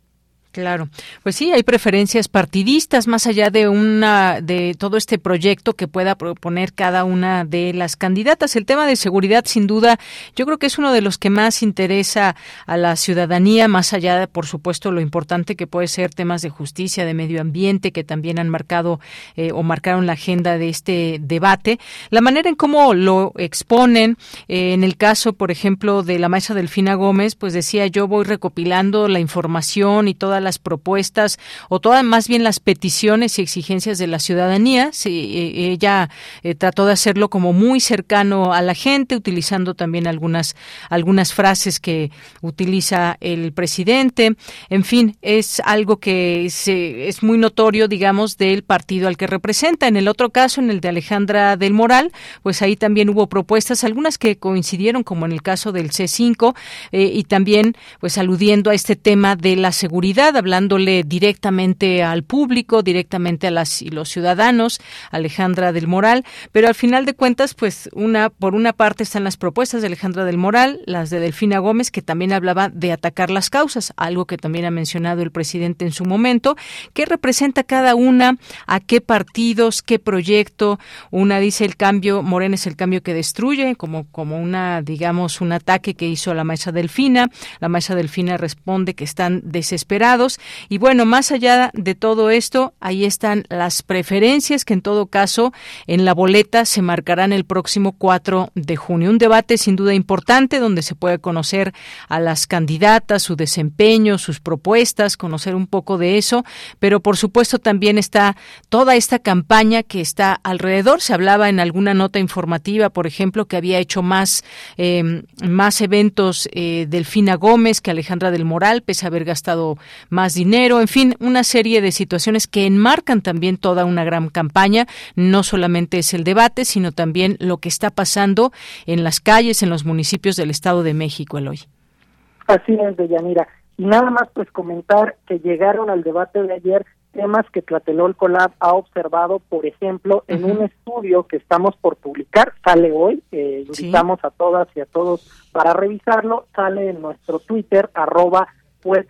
Speaker 1: Claro, pues sí, hay preferencias partidistas más allá de una de todo este proyecto que pueda proponer cada una de las candidatas. El tema de seguridad, sin duda, yo creo que es uno de los que más interesa a la ciudadanía, más allá, de, por supuesto, lo importante que puede ser temas de justicia, de medio ambiente, que también han marcado eh, o marcaron la agenda de este debate. La manera en cómo lo exponen, eh, en el caso, por ejemplo, de la maestra Delfina Gómez, pues decía yo voy recopilando la información y toda la las propuestas o todas más bien las peticiones y exigencias de la ciudadanía. Eh, ella eh, trató de hacerlo como muy cercano a la gente, utilizando también algunas algunas frases que utiliza el presidente. En fin, es algo que se, es muy notorio, digamos, del partido al que representa. En el otro caso, en el de Alejandra del Moral, pues ahí también hubo propuestas, algunas que coincidieron, como en el caso del C5, eh, y también, pues aludiendo a este tema de la seguridad, hablándole directamente al público, directamente a las y los ciudadanos, Alejandra del Moral, pero al final de cuentas, pues una por una parte están las propuestas de Alejandra del Moral, las de Delfina Gómez, que también hablaba de atacar las causas, algo que también ha mencionado el presidente en su momento, qué representa cada una, a qué partidos, qué proyecto, una dice el cambio, Morena es el cambio que destruye, como, como una, digamos, un ataque que hizo la maestra Delfina, la maestra Delfina responde que están desesperados, y bueno, más allá de todo esto, ahí están las preferencias que en todo caso en la boleta se marcarán el próximo 4 de junio. Un debate sin duda importante donde se puede conocer a las candidatas, su desempeño, sus propuestas, conocer un poco de eso, pero por supuesto también está toda esta campaña que está alrededor. Se hablaba en alguna nota informativa, por ejemplo, que había hecho más, eh, más eventos eh, Delfina Gómez que Alejandra del Moral, pese a haber gastado más dinero, en fin, una serie de situaciones que enmarcan también toda una gran campaña. No solamente es el debate, sino también lo que está pasando en las calles, en los municipios del Estado de México, Eloy.
Speaker 18: Así es, Deyanira. Y nada más pues comentar que llegaron al debate de ayer temas que Tlatelolco Lab ha observado, por ejemplo, en un estudio que estamos por publicar, sale hoy, eh, invitamos a todas y a todos para revisarlo, sale en nuestro Twitter, arroba pues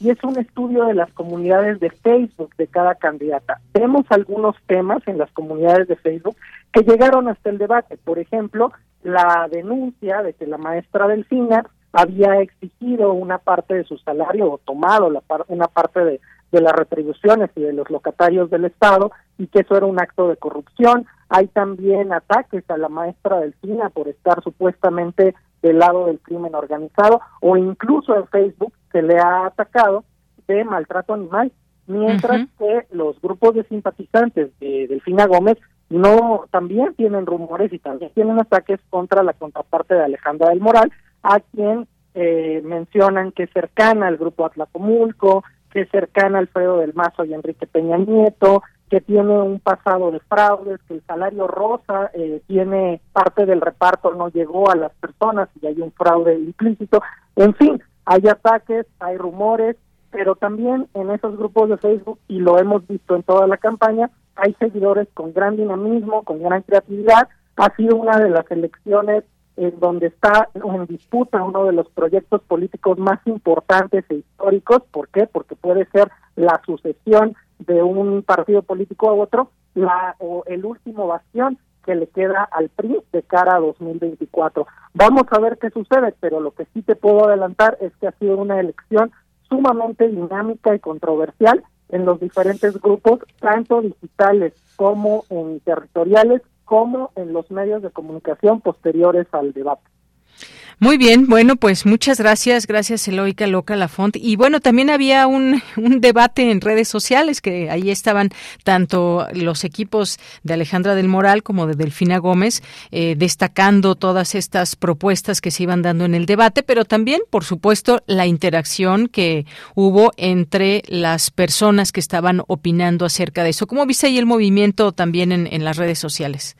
Speaker 18: y es un estudio de las comunidades de Facebook de cada candidata. Tenemos algunos temas en las comunidades de Facebook que llegaron hasta el debate, por ejemplo, la denuncia de que la maestra Delfina había exigido una parte de su salario o tomado la una parte de, de las retribuciones y de los locatarios del Estado y que eso era un acto de corrupción. Hay también ataques a la maestra Delfina por estar supuestamente del lado del crimen organizado o incluso en Facebook se le ha atacado de maltrato animal, mientras que los grupos de simpatizantes de Delfina Gómez no también tienen rumores y también tienen ataques contra la contraparte de Alejandra del Moral, a quien eh, mencionan que es cercana al grupo Atlacomulco, que es cercana a Alfredo del Mazo y Enrique Peña Nieto, que tiene un pasado de fraudes, que el salario rosa eh, tiene parte del reparto, no llegó a las personas y hay un fraude implícito. En fin, hay ataques, hay rumores, pero también en esos grupos de Facebook, y lo hemos visto en toda la campaña, hay seguidores con gran dinamismo, con gran creatividad. Ha sido una de las elecciones en donde está en disputa uno de los proyectos políticos más importantes e históricos. ¿Por qué? Porque puede ser la sucesión de un partido político a otro, la, o el último bastión que le queda al PRI de cara a 2024. Vamos a ver qué sucede, pero lo que sí te puedo adelantar es que ha sido una elección sumamente dinámica y controversial en los diferentes grupos, tanto digitales como en territoriales, como en los medios de comunicación posteriores al debate.
Speaker 1: Muy bien, bueno, pues muchas gracias, gracias Eloica Loca Lafont. Y bueno, también había un, debate en redes sociales que ahí estaban tanto los equipos de Alejandra del Moral como de Delfina Gómez eh, destacando todas estas propuestas que se iban dando en el debate, pero también, por supuesto, la interacción que hubo entre las personas que estaban opinando acerca de eso. ¿Cómo viste ahí el movimiento también en las redes sociales?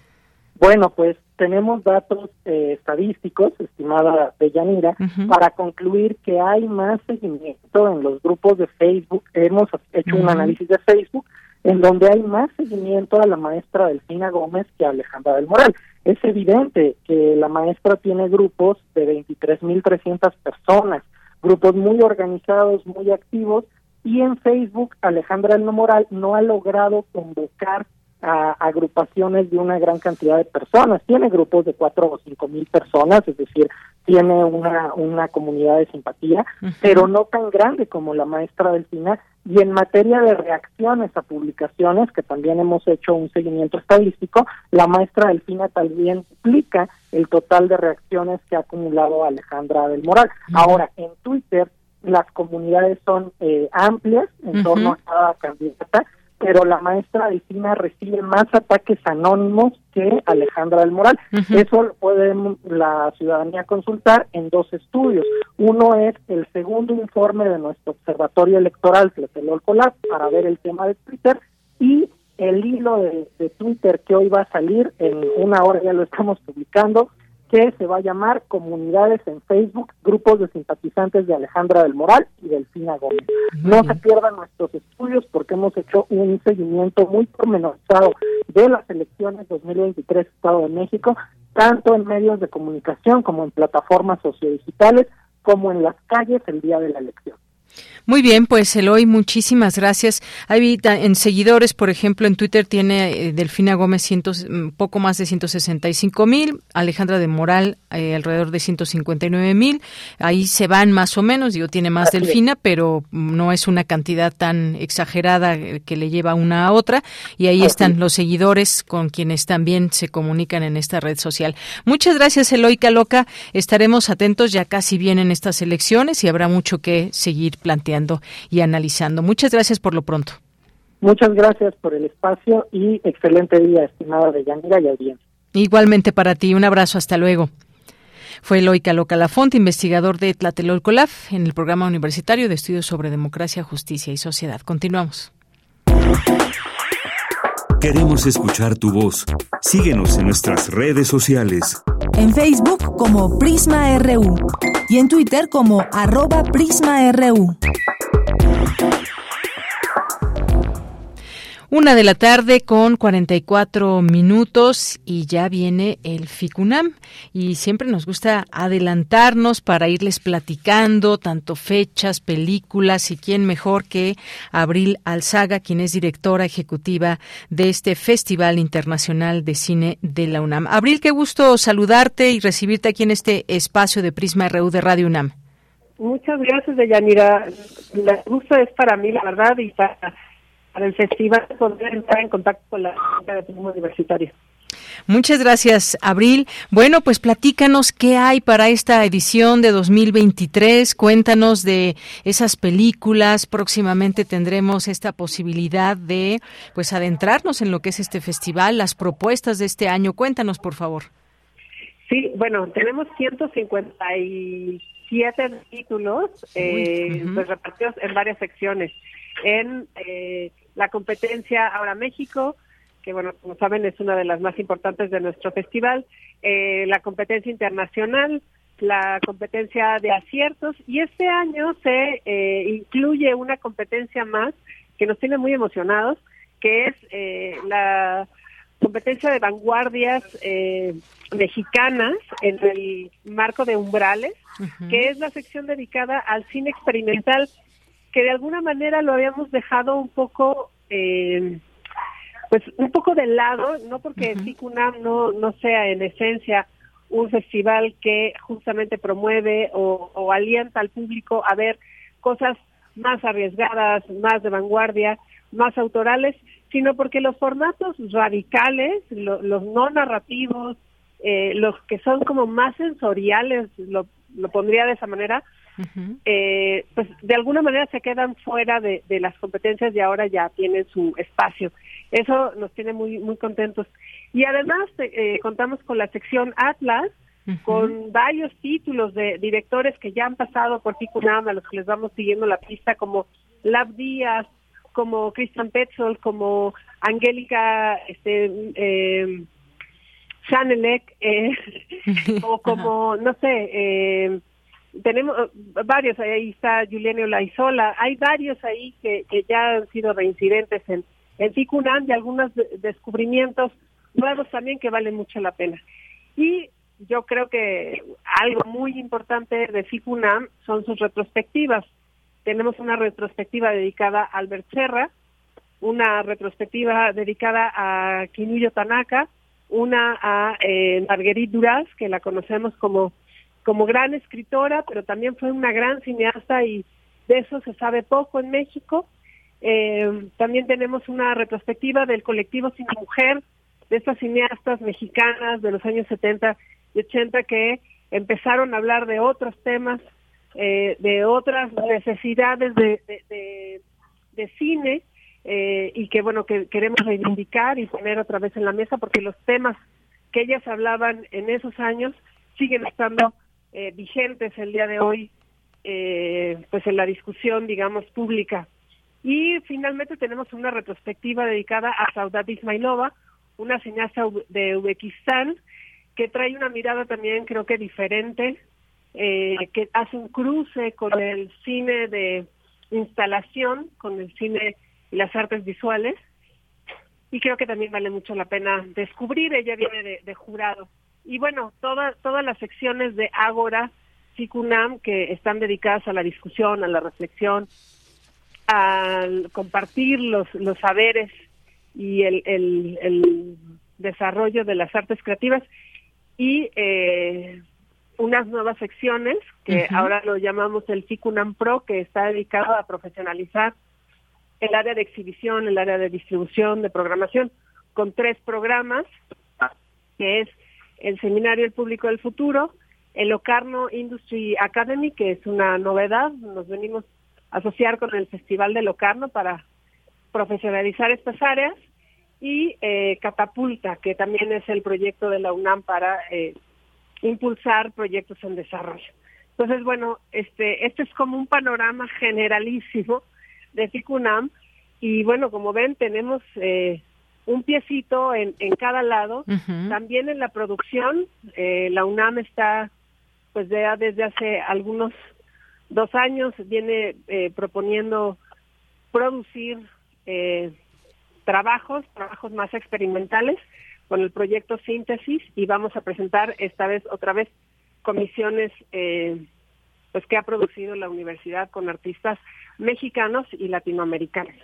Speaker 18: Bueno, pues tenemos datos eh, estadísticos, estimada Deyanira, para concluir que hay más seguimiento en los grupos de Facebook. Hemos hecho un análisis de Facebook en donde hay más seguimiento a la maestra Delfina Gómez que a Alejandra del Moral. Es evidente que la maestra tiene grupos de 23.300 personas, grupos muy organizados, muy activos, y en Facebook Alejandra del Moral no ha logrado convocar a agrupaciones de una gran cantidad de personas. Tiene grupos de cuatro o cinco mil personas, es decir, tiene una, una comunidad de simpatía, pero no tan grande como la maestra del final. Y en materia de reacciones a publicaciones, que también hemos hecho un seguimiento estadístico, la maestra Delfina también duplica el total de reacciones que ha acumulado Alejandra del Moral. Ahora, en Twitter las comunidades son eh, amplias en torno a cada candidata, pero la maestra Delfina recibe más ataques anónimos que Alejandra del Moral. Eso lo puede la ciudadanía consultar en dos estudios. Uno es el segundo informe de nuestro observatorio electoral, Tlatelolcolab, para ver el tema de Twitter, y el hilo de, de Twitter que hoy va a salir, en una hora ya lo estamos publicando, que se va a llamar Comunidades en Facebook, grupos de simpatizantes de Alejandra del Moral y Delfina Gómez. No se pierdan nuestros estudios porque hemos hecho un seguimiento muy pormenorizado de las elecciones 2023 Estado de México, tanto en medios de comunicación como en plataformas sociodigitales, como en las calles el día de la elección.
Speaker 1: Muy bien, pues Eloy, muchísimas gracias. Hay en seguidores, por ejemplo, en Twitter tiene eh, Delfina Gómez cientos, mm, poco más de 165 mil, Alejandra de Moral eh, alrededor de 159 mil. Ahí se van más o menos, digo, tiene más Delfina, pero no es una cantidad tan exagerada eh, que le lleva una a otra. Y ahí están los seguidores con quienes también se comunican en esta red social. Muchas gracias, Eloy Caloca. Estaremos atentos, ya casi vienen estas elecciones y habrá mucho que seguir planteando y analizando. Muchas gracias por lo pronto.
Speaker 18: Muchas gracias por el espacio y excelente día, estimada Deyanira y audiencia.
Speaker 1: Igualmente para ti, un abrazo, hasta luego. Fue Eloy Caloca Lafonte, investigador de Tlatelolcolaf, en el programa universitario de estudios sobre democracia, justicia y sociedad. Continuamos.
Speaker 2: Queremos escuchar tu voz. Síguenos en nuestras redes sociales.
Speaker 3: En Facebook como Prisma RU y en Twitter como arroba PrismaRU.
Speaker 1: Una de la tarde con 44 minutos y ya viene el FICUNAM y siempre nos gusta adelantarnos para irles platicando tanto fechas, películas y quién mejor que Abril Alzaga, quien es directora ejecutiva de este Festival Internacional de Cine de la UNAM. Abril, qué gusto saludarte y recibirte aquí en este espacio de Prisma RU de Radio UNAM.
Speaker 19: Muchas gracias, Deyanira. El gusto es para mí, la verdad, y para para el festival poder entrar en contacto con la gente de turismo universitario.
Speaker 1: Muchas gracias, Abril. Bueno, pues platícanos qué hay para esta edición de 2023. Cuéntanos de esas películas. Próximamente tendremos esta posibilidad de pues adentrarnos en lo que es este festival, las propuestas de este año. Cuéntanos, por favor.
Speaker 19: Sí, bueno, tenemos 157 títulos eh, pues repartidos en varias secciones. En eh, la competencia Ahora México, que bueno, como saben es una de las más importantes de nuestro festival, eh, la competencia internacional, la competencia de aciertos y este año se eh, incluye una competencia más que nos tiene muy emocionados, que es eh, la competencia de vanguardias mexicanas en el marco de Umbrales, que es la sección dedicada al cine experimental que de alguna manera lo habíamos dejado un poco, eh, pues un poco de lado, no porque uh no, no sea en esencia un festival que justamente promueve o, o alienta al público a ver cosas más arriesgadas, más de vanguardia, más autorales, sino porque los formatos radicales, los no narrativos, eh, los que son como más sensoriales, lo, lo pondría de esa manera, eh, pues de alguna manera se quedan fuera de, las competencias y ahora ya tienen su espacio. Eso nos tiene muy muy contentos. Y además eh, contamos con la sección Atlas, con varios títulos de directores que ya han pasado por Ticunam, a los que les vamos siguiendo la pista, como Lab Díaz, como Christian Petzold, como Angélica este, eh, Chanelec, eh, o como, no sé, eh, tenemos eh, varios, ahí está Juliano Laizola, hay varios ahí que, que ya han sido reincidentes en, en FICUNAM y algunos descubrimientos nuevos también que valen mucho la pena. Y yo creo que algo muy importante de FICUNAM son sus retrospectivas. Tenemos una retrospectiva dedicada a Albert Serra, una retrospectiva dedicada a Kinuyo Tanaka, una a eh, Marguerite Duras, que la conocemos como como gran escritora, pero también fue una gran cineasta y de eso se sabe poco en México. Eh, también tenemos una retrospectiva del colectivo Cine Mujer, de estas cineastas mexicanas de los años 70 y 80 que empezaron a hablar de otros temas eh, de otras necesidades de, de, de, cine eh, y que bueno que queremos reivindicar y poner otra vez en la mesa porque los temas que ellas hablaban en esos años siguen estando eh, vigentes el día de hoy pues en la discusión digamos pública y finalmente tenemos una retrospectiva dedicada a Saudat Ismailova una cineasta de Uzbekistán que trae una mirada también creo que diferente eh, que hace un cruce con el cine de instalación, con el cine y las artes visuales. Y creo que también vale mucho la pena descubrir. Ella viene de, jurado. Y bueno, todas todas las secciones de Ágora, Sikunam, que están dedicadas a la discusión, a la reflexión, al compartir los, los saberes y el, el, el desarrollo de las artes creativas. Y eh, unas nuevas secciones que ahora lo llamamos el FICUNAM Pro, que está dedicado a profesionalizar el área de exhibición, el área de distribución, de programación, con tres programas, que es el Seminario El Público del Futuro, el Locarno Industry Academy, que es una novedad, nos venimos a asociar con el Festival de Locarno para profesionalizar estas áreas, y eh, Catapulta, que también es el proyecto de la UNAM para eh, impulsar proyectos en desarrollo. Entonces, bueno, este, este es como un panorama generalísimo de FICUNAM. Y bueno, como ven, tenemos eh, un piecito en, en cada lado. También en la producción, eh, la UNAM está, pues ya desde hace algunos dos años, viene eh, proponiendo producir trabajos, trabajos más experimentales con el proyecto Síntesis y vamos a presentar esta vez otra vez comisiones eh, pues que ha producido la universidad con artistas mexicanos y latinoamericanos.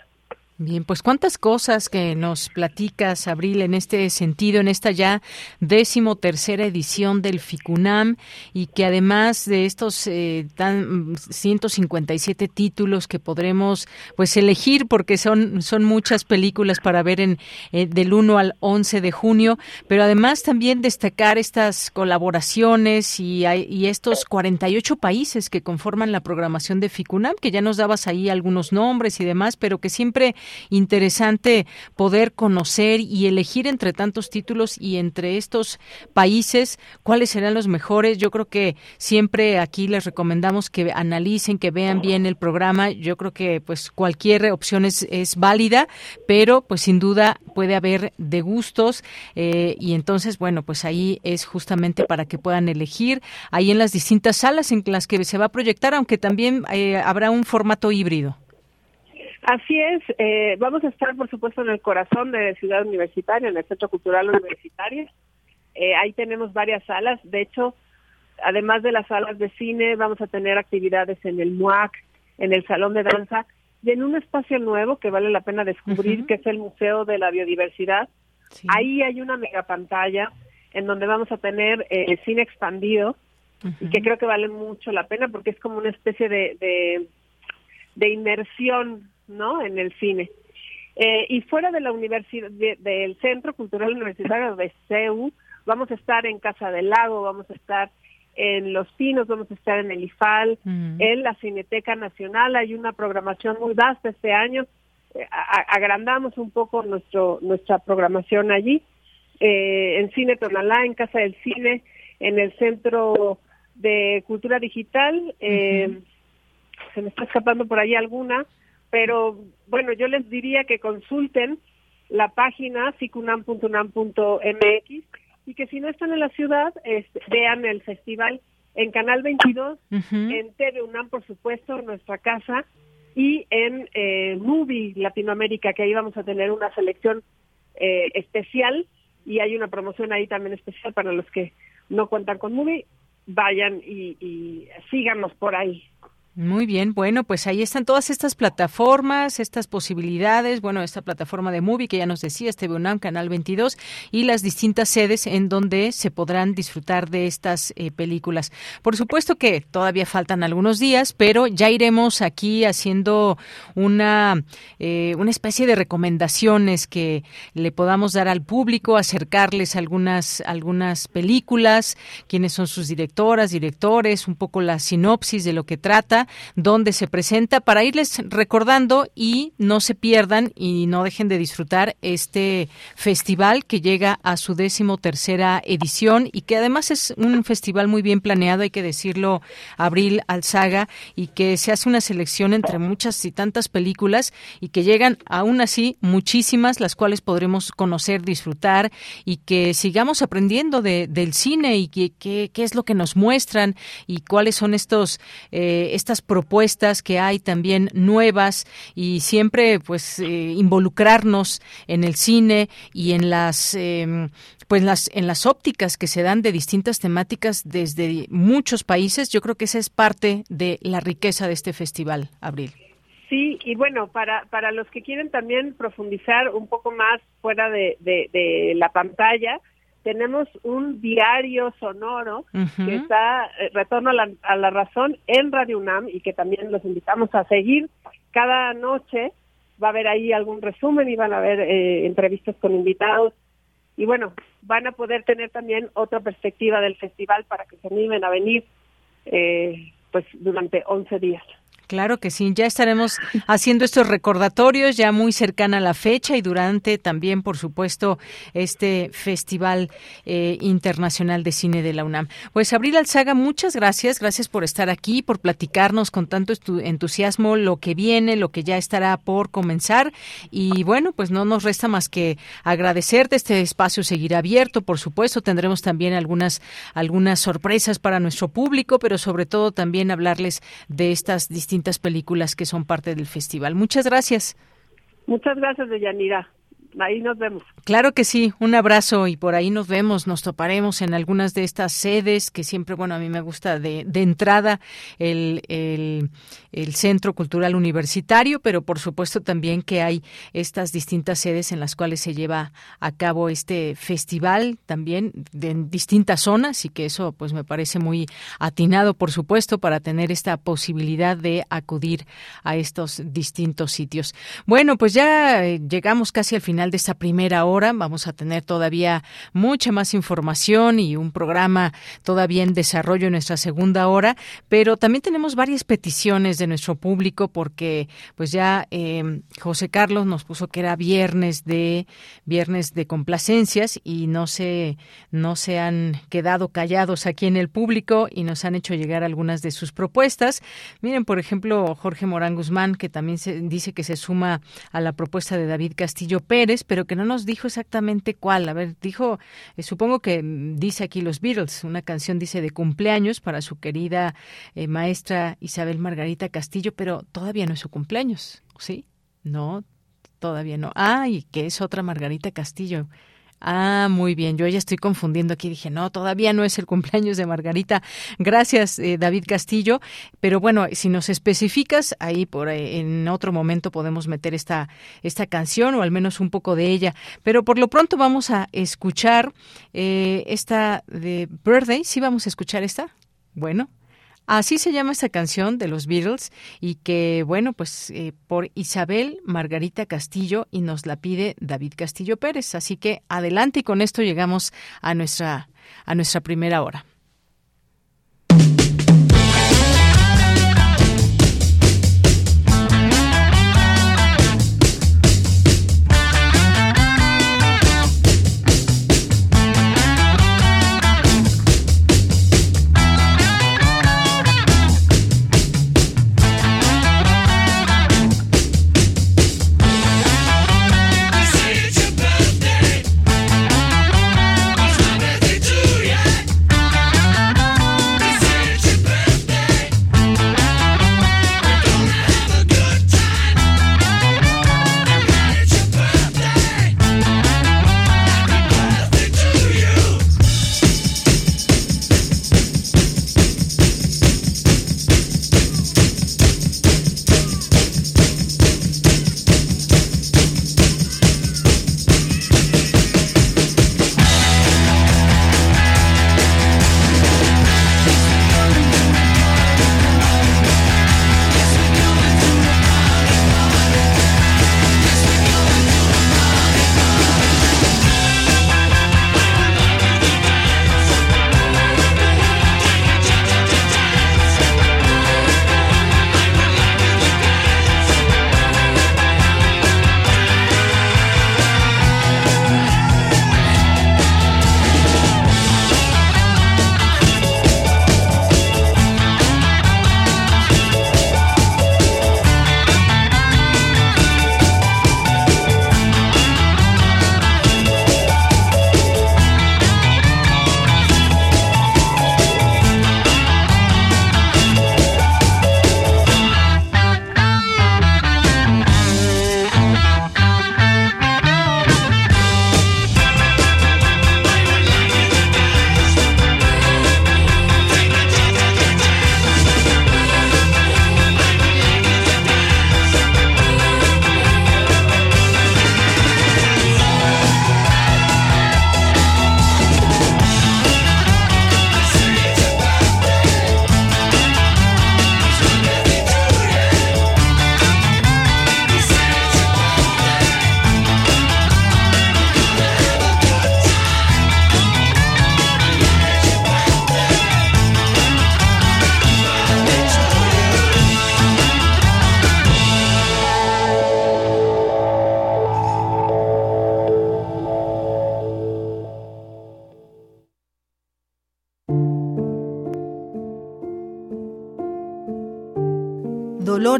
Speaker 1: Bien, pues cuántas cosas que nos platicas, Abril, en este sentido, en esta ya décimo tercera edición del FICUNAM y que además de estos eh, tan 157 títulos que podremos pues elegir porque son son muchas películas para ver en eh, del 1 al 11 de junio, pero además también destacar estas colaboraciones y, y estos 48 países que conforman la programación de FICUNAM, que ya nos dabas ahí algunos nombres y demás, pero que siempre interesante poder conocer y elegir entre tantos títulos y entre estos países cuáles serán los mejores. Yo creo que siempre aquí les recomendamos que analicen, que vean bien el programa. Yo creo que pues cualquier opción es, es válida, pero pues sin duda puede haber de gustos eh, y entonces bueno pues ahí es justamente para que puedan elegir ahí en las distintas salas en las que se va a proyectar, aunque también eh, habrá un formato híbrido.
Speaker 19: Así es, eh, vamos a estar por supuesto en el corazón de Ciudad Universitaria, en el Centro Cultural Universitario. Eh, ahí tenemos varias salas, de hecho, además de las salas de cine, vamos a tener actividades en el MUAC, en el Salón de Danza y en un espacio nuevo que vale la pena descubrir, que es el Museo de la Biodiversidad. Ahí hay una mega pantalla en donde vamos a tener eh, cine expandido y que creo que vale mucho la pena porque es como una especie de, de, de inmersión ¿no? En el cine. Eh, y fuera de la universidad, del Centro Cultural Universitario de CEU, vamos a estar en Casa del Lago, vamos a estar en Los Pinos, vamos a estar en el IFAL, mm. en la Cineteca Nacional, hay una programación muy vasta este año, eh, agrandamos un poco nuestro nuestra programación allí, eh, en Cine Tonalá, en Casa del Cine, en el Centro de Cultura Digital, se me está escapando por ahí alguna, pero bueno, yo les diría que consulten la página ficunam.unam.mx y que si no están en la ciudad, vean el festival en Canal 22, en TV UNAM, por supuesto, nuestra casa, y en eh, Movie Latinoamérica, que ahí vamos a tener una selección eh, especial y hay una promoción ahí también especial para los que no cuentan con Movie. Vayan y, y síganos por ahí.
Speaker 1: Muy bien, bueno, pues ahí están todas estas plataformas, estas posibilidades, bueno, esta plataforma de Movie que ya nos decía, este UNAM, Canal 22, y las distintas sedes en donde se podrán disfrutar de estas eh, películas. Por supuesto que todavía faltan algunos días, pero ya iremos aquí haciendo una, eh, una especie de recomendaciones que le podamos dar al público, acercarles algunas, algunas películas, quiénes son sus directoras, directores, un poco la sinopsis de lo que trata donde se presenta, para irles recordando y no se pierdan y no dejen de disfrutar este festival que llega a su décimo tercera edición y que además es un festival muy bien planeado, hay que decirlo, Abril Alzaga, y que se hace una selección entre muchas y tantas películas y que llegan aún así muchísimas, las cuales podremos conocer, disfrutar y que sigamos aprendiendo de, del cine y qué es lo que nos muestran y cuáles son estos eh, estas propuestas que hay también nuevas y siempre pues eh, involucrarnos en el cine y en las em, pues las en las ópticas que se dan de distintas temáticas desde muchos países. Yo creo que esa es parte de la riqueza de este festival Abril.
Speaker 19: Sí, y bueno, para, para los que quieren también profundizar un poco más fuera de, de la pantalla, tenemos un diario sonoro que está eh, Retorno a la, Razón en Radio UNAM y que también los invitamos a seguir. Cada noche va a haber ahí algún resumen y van a haber eh, entrevistas con invitados. Y bueno, van a poder tener también otra perspectiva del festival para que se animen a venir eh, pues durante 11 días.
Speaker 1: Claro que sí, ya estaremos haciendo estos recordatorios ya muy cercana a la fecha y durante también, por supuesto, este Festival eh, Internacional de Cine de la UNAM. Pues Abril Alzaga, muchas gracias, gracias por estar aquí, por platicarnos con tanto entusiasmo lo que viene, lo que ya estará por comenzar y bueno, pues no nos resta más que agradecerte, este espacio seguirá abierto, por supuesto, tendremos también algunas algunas sorpresas para nuestro público, pero sobre todo también hablarles de estas distintas películas que son parte del festival. Muchas gracias.
Speaker 19: Muchas gracias, Deyanira ahí nos vemos.
Speaker 1: Claro que sí, un abrazo y por ahí nos vemos, nos toparemos en algunas de estas sedes que siempre, bueno, a mí me gusta de, de entrada el, el, Centro Cultural Universitario, pero por supuesto también que hay estas distintas sedes en las cuales se lleva a cabo este festival también en distintas zonas y que eso pues me parece muy atinado, por supuesto, para tener esta posibilidad de acudir a estos distintos sitios. Bueno, pues ya eh, llegamos casi al final de esta primera hora. Vamos a tener todavía mucha más información y un programa todavía en desarrollo en nuestra segunda hora, pero también tenemos varias peticiones de nuestro público porque pues ya eh, José Carlos nos puso que era viernes de viernes de complacencias y no se no se han quedado callados aquí en el público y nos han hecho llegar algunas de sus propuestas. Miren, por ejemplo, Jorge Morán Guzmán que también se dice que se suma a la propuesta de David Castillo Pérez pero que no nos dijo exactamente cuál. A ver, dijo, eh, supongo que dice aquí los Beatles, una canción dice de cumpleaños para su querida eh, maestra Isabel Margarita Castillo, pero todavía no es su cumpleaños, ¿sí? No, todavía no. Ah, que es otra Margarita Castillo. Ah, muy bien. Yo ya estoy confundiendo aquí. Dije, no, todavía no es el cumpleaños de Margarita. Gracias, eh, David Castillo. Pero bueno, si nos especificas, ahí por eh, en otro momento podemos meter esta, esta canción o al menos un poco de ella. Pero por lo pronto vamos a escuchar eh, esta de Birthday. ¿Sí vamos a escuchar esta? Bueno, Así se llama esta canción de los Beatles y que, bueno, pues eh, por Isabel Margarita Castillo y nos la pide David Castillo Pérez. Así que adelante y con esto llegamos a nuestra, a nuestra primera hora.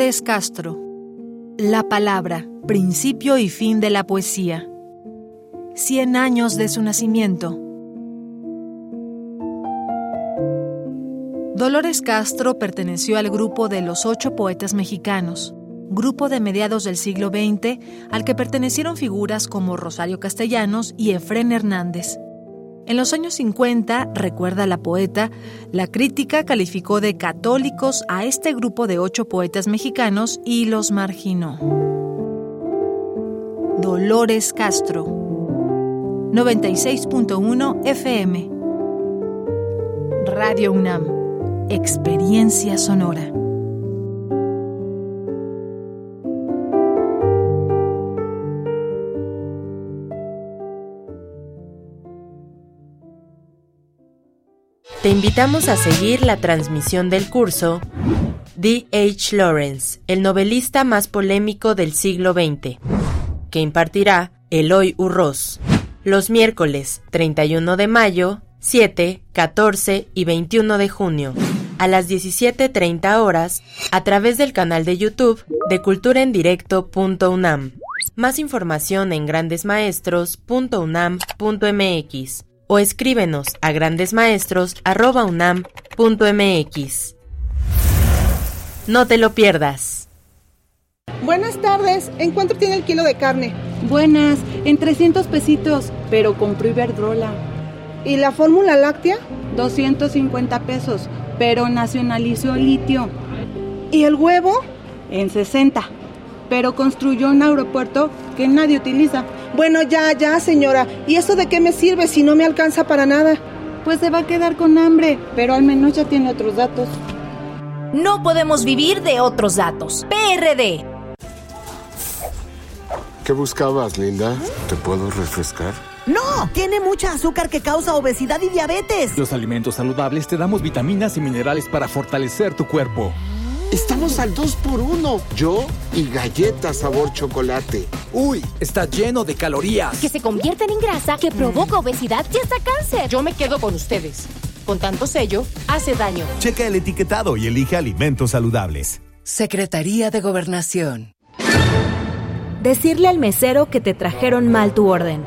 Speaker 3: Dolores Castro. La palabra, principio y fin de la poesía. Cien años de su nacimiento. Dolores Castro perteneció al grupo de los ocho poetas mexicanos, grupo de mediados del siglo XX al que pertenecieron figuras como Rosario Castellanos y Efrén Hernández. En los años 50, recuerda la poeta, la crítica calificó de católicos a este grupo de ocho poetas mexicanos y los marginó. Dolores Castro 96.1 FM Radio UNAM Experiencia Sonora
Speaker 20: Te invitamos a seguir la transmisión del curso D. H. Lawrence, el novelista más polémico del siglo XX, que impartirá Eloy Urroz, los miércoles 31 de mayo, 7, 14 y 21 de junio, a las 17.30 horas, a través del canal de YouTube de culturaendirecto.unam. Más información en grandesmaestros.unam.mx o escríbenos a grandesmaestros.unam.mx. No te lo pierdas.
Speaker 21: Buenas tardes, ¿en cuánto tiene el kilo de carne?
Speaker 22: Buenas, en 300 pesitos, pero compré Iberdrola.
Speaker 21: ¿Y la fórmula láctea?
Speaker 22: 250 pesos, pero nacionalizó litio.
Speaker 21: ¿Y el huevo?
Speaker 22: En 60, pero construyó un aeropuerto que nadie utiliza.
Speaker 21: Bueno, ya, ya, señora. ¿Y eso de qué me sirve si no me alcanza para nada?
Speaker 22: Pues se va a quedar con hambre, pero al menos ya tiene otros datos.
Speaker 23: No podemos vivir de otros datos. PRD.
Speaker 24: ¿Qué buscabas, Linda? ¿Te puedo refrescar?
Speaker 25: No, tiene mucha azúcar que causa obesidad y diabetes.
Speaker 26: Los alimentos saludables te damos vitaminas y minerales para fortalecer tu cuerpo.
Speaker 24: Estamos al 2 por 1 Yo y galletas sabor chocolate.
Speaker 26: Uy, está lleno de calorías.
Speaker 23: Que se convierten en grasa, que provoca obesidad y hasta cáncer.
Speaker 27: Yo me quedo con ustedes. Con tanto sello, hace daño.
Speaker 28: Checa el etiquetado y elige alimentos saludables.
Speaker 29: Secretaría de Gobernación.
Speaker 23: Decirle al mesero que te trajeron mal tu orden.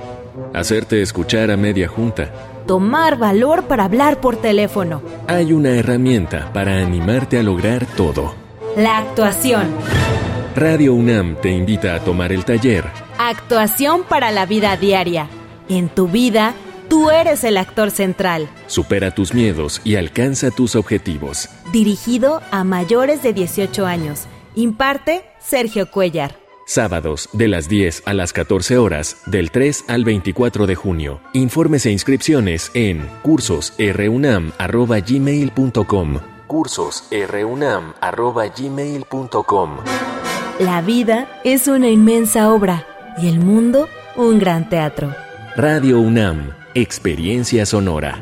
Speaker 30: Hacerte escuchar a media junta.
Speaker 23: Tomar valor para hablar por teléfono.
Speaker 30: Hay una herramienta para animarte a lograr todo.
Speaker 23: La actuación.
Speaker 30: Radio UNAM te invita a tomar el taller.
Speaker 23: Actuación para la vida diaria. En tu vida, tú eres el actor central.
Speaker 30: Supera tus miedos y alcanza tus objetivos.
Speaker 23: Dirigido a mayores de 18 años. Imparte Sergio Cuellar.
Speaker 30: Sábados de las 10 a las 14 horas, del 3 al 24 de junio. Informes e inscripciones en cursosrunam.gmail.com cursosrunam.gmail.com
Speaker 23: La vida es una inmensa obra y el mundo un gran teatro.
Speaker 30: Radio UNAM, Experiencia Sonora.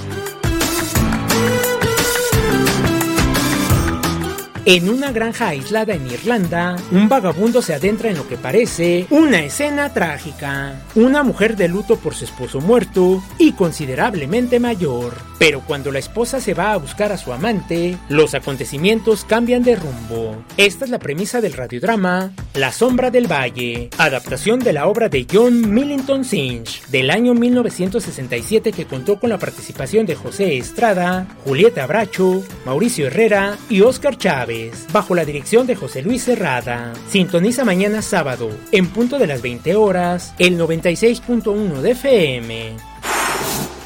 Speaker 6: En una granja aislada en Irlanda, un vagabundo se adentra en lo que parece una escena trágica. Una mujer de luto por su esposo muerto y considerablemente mayor. Pero cuando la esposa se va a buscar a su amante, los acontecimientos cambian de rumbo. Esta es la premisa del radiodrama La sombra del valle, adaptación de la obra de John Millington Synge del año 1967 que contó con la participación de José Estrada, Julieta Bracho, Mauricio Herrera y Oscar Chávez bajo la dirección de José Luis Serrada. Sintoniza mañana sábado, en punto de las 20 horas, el 96.1 de FM.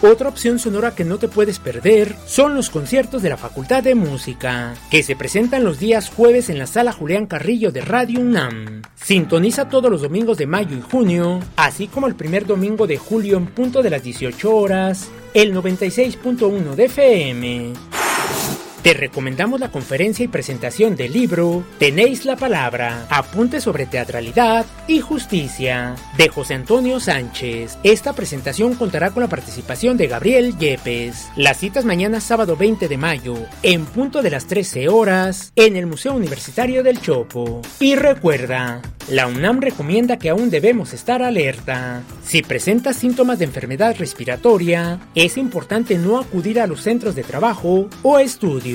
Speaker 6: Otra opción sonora que no te puedes perder son los conciertos de la Facultad de Música, que se presentan los días jueves en la sala Julián Carrillo de Radio UNAM. Sintoniza todos los domingos de mayo y junio, así como el primer domingo de julio en punto de las 18 horas, el 96.1 de FM. Te recomendamos la conferencia y presentación del libro Tenéis la palabra, apunte sobre teatralidad y justicia de José Antonio Sánchez. Esta presentación contará con la participación de Gabriel Yepes. Las citas mañana sábado 20 de mayo en punto de las 13 horas en el Museo Universitario del Chopo. Y recuerda, la UNAM recomienda que aún debemos estar alerta. Si presentas síntomas de enfermedad respiratoria, es importante no acudir a los centros de trabajo o estudio.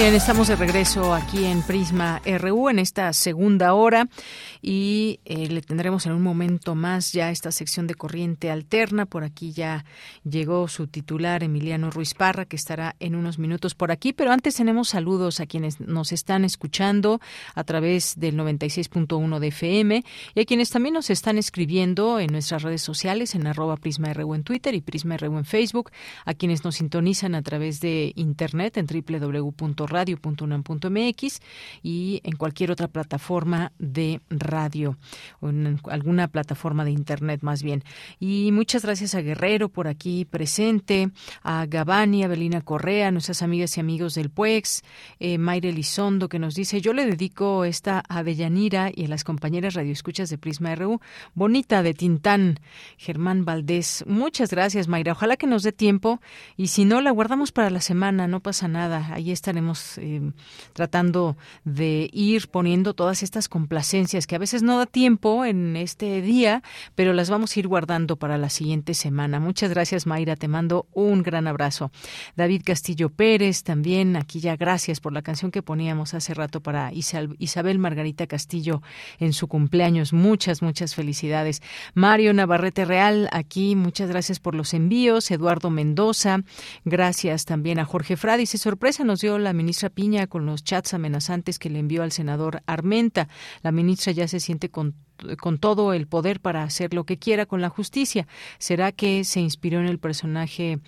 Speaker 1: Bien, estamos de regreso aquí en Prisma RU en esta segunda hora y eh, le tendremos en un momento más ya esta sección de corriente alterna. Por aquí ya llegó su titular Emiliano Ruiz Parra que estará en unos minutos por aquí, pero antes tenemos saludos a quienes nos están escuchando a través del 96.1 de FM y a quienes también nos están escribiendo en nuestras redes sociales en arroba Prisma RU en Twitter y Prisma RU en Facebook, a quienes nos sintonizan a través de internet en www radio.unam.mx y en cualquier otra plataforma de radio o en alguna plataforma de internet más bien. Y muchas gracias a Guerrero por aquí presente, a Gabani, a Belina Correa, nuestras amigas y amigos del PUEX, eh, Mayre Lizondo que nos dice, yo le dedico esta a Deyanira y a las compañeras radioescuchas de Prisma RU, bonita de Tintán, Germán Valdés. Muchas gracias, Mayra. Ojalá que nos dé tiempo y si no, la guardamos para la semana, no pasa nada. Ahí estaremos Em, tratando de ir poniendo todas estas complacencias que a veces no da tiempo en este día, pero las vamos a ir guardando para la siguiente semana. Muchas gracias, Mayra. Te mando un gran abrazo. David Castillo Pérez, también aquí ya gracias por la canción que poníamos hace rato para Isabel Margarita Castillo en su cumpleaños. Muchas, muchas felicidades. Mario Navarrete Real, aquí muchas gracias por los envíos. Eduardo Mendoza, gracias también a Jorge Fradi. Se sorpresa nos dio la ministra Piña con los chats amenazantes que le envió al senador Armenta. La ministra ya se siente con con todo el poder para hacer lo que quiera con la justicia. ¿Será que se inspiró en el personaje,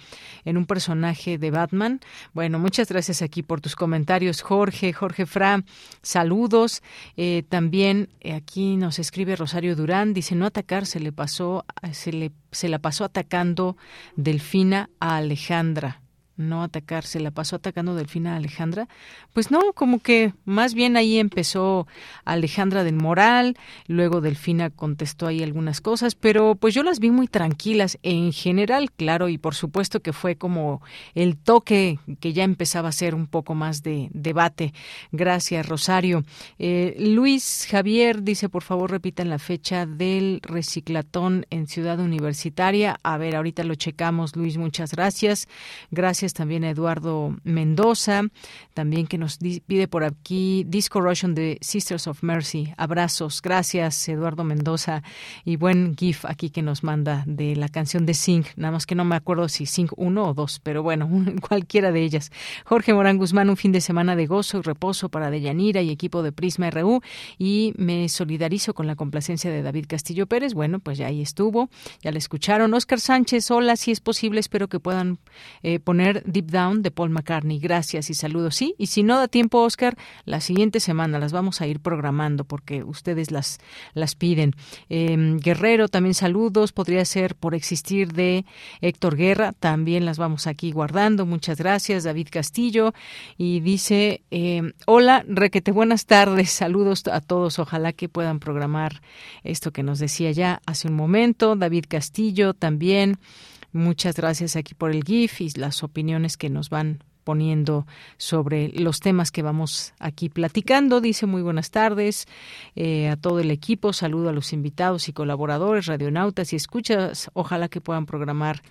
Speaker 1: en un personaje de Batman? Bueno, muchas gracias aquí por tus comentarios, Jorge, Jorge Fra. Saludos. Eh, también eh, aquí nos escribe Rosario Durán, dice no atacar, se le pasó, se le se la pasó atacando Delfina a Alejandra no atacar, se la pasó atacando Delfina a Alejandra. Pues no, como que más bien ahí empezó Alejandra del Moral, luego Delfina contestó ahí algunas cosas, pero pues yo las vi muy tranquilas en general, claro, y por supuesto que fue como el toque que ya empezaba a ser un poco más de debate. Gracias, Rosario. Eh, Luis Javier dice, por favor, repitan la fecha del reciclatón en Ciudad Universitaria. A ver, ahorita lo checamos, Luis, muchas gracias. Gracias también a Eduardo Mendoza, también que nos pide por aquí Disco Russian de Sisters of Mercy. Abrazos, gracias Eduardo Mendoza y buen GIF aquí que nos manda de la canción de Sing, nada más que no me acuerdo si Sing 1 o 2, pero bueno, cualquiera de ellas. Jorge Morán Guzmán, un fin de semana de gozo y reposo para Deyanira y equipo de Prisma RU y me solidarizo con la complacencia de David Castillo Pérez. Bueno, pues ya ahí estuvo, ya le escucharon. Oscar Sánchez, hola, si es posible, espero que puedan eh, poner Deep Down de Paul McCartney. Gracias y saludos. Sí, y si no da tiempo, Oscar, la siguiente semana las vamos a ir programando porque ustedes las, las piden. Em, Guerrero, también saludos. Podría ser por existir de Héctor Guerra. También las vamos aquí guardando. Muchas gracias. David Castillo. Y dice, eh, hola, requete, buenas tardes. Saludos a todos. Ojalá que puedan programar esto que nos decía ya hace un momento. David Castillo también. Muchas gracias aquí por el GIF y las opiniones que nos van poniendo sobre los temas que vamos aquí platicando. Dice muy buenas tardes eh, a todo el equipo, saludo a los invitados y colaboradores, radionautas y escuchas. Ojalá que puedan programar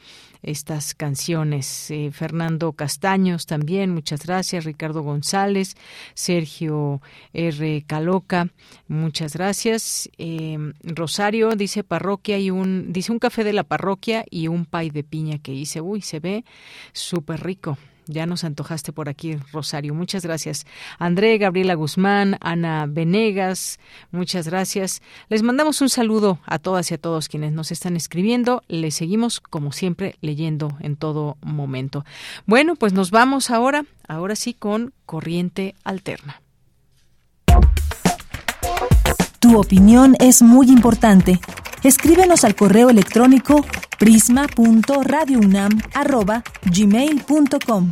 Speaker 1: estas canciones. Eh, Fernando Castaños también, muchas gracias. Ricardo González, Sergio R. Caloca, muchas gracias. Eh, Rosario dice parroquia y un, dice un café de la parroquia y un pay de piña que hice. Uy, se ve súper rico. Ya nos antojaste por aquí, Rosario. Muchas gracias. André, Gabriela Guzmán, Ana Venegas, muchas gracias. Les mandamos un saludo a todas y a todos quienes nos están escribiendo. Les seguimos, como siempre, leyendo en todo momento. Bueno, pues nos vamos ahora, ahora sí, con Corriente Alterna.
Speaker 3: Tu opinión es muy importante. Escríbenos al correo electrónico prisma.radiounam@gmail.com.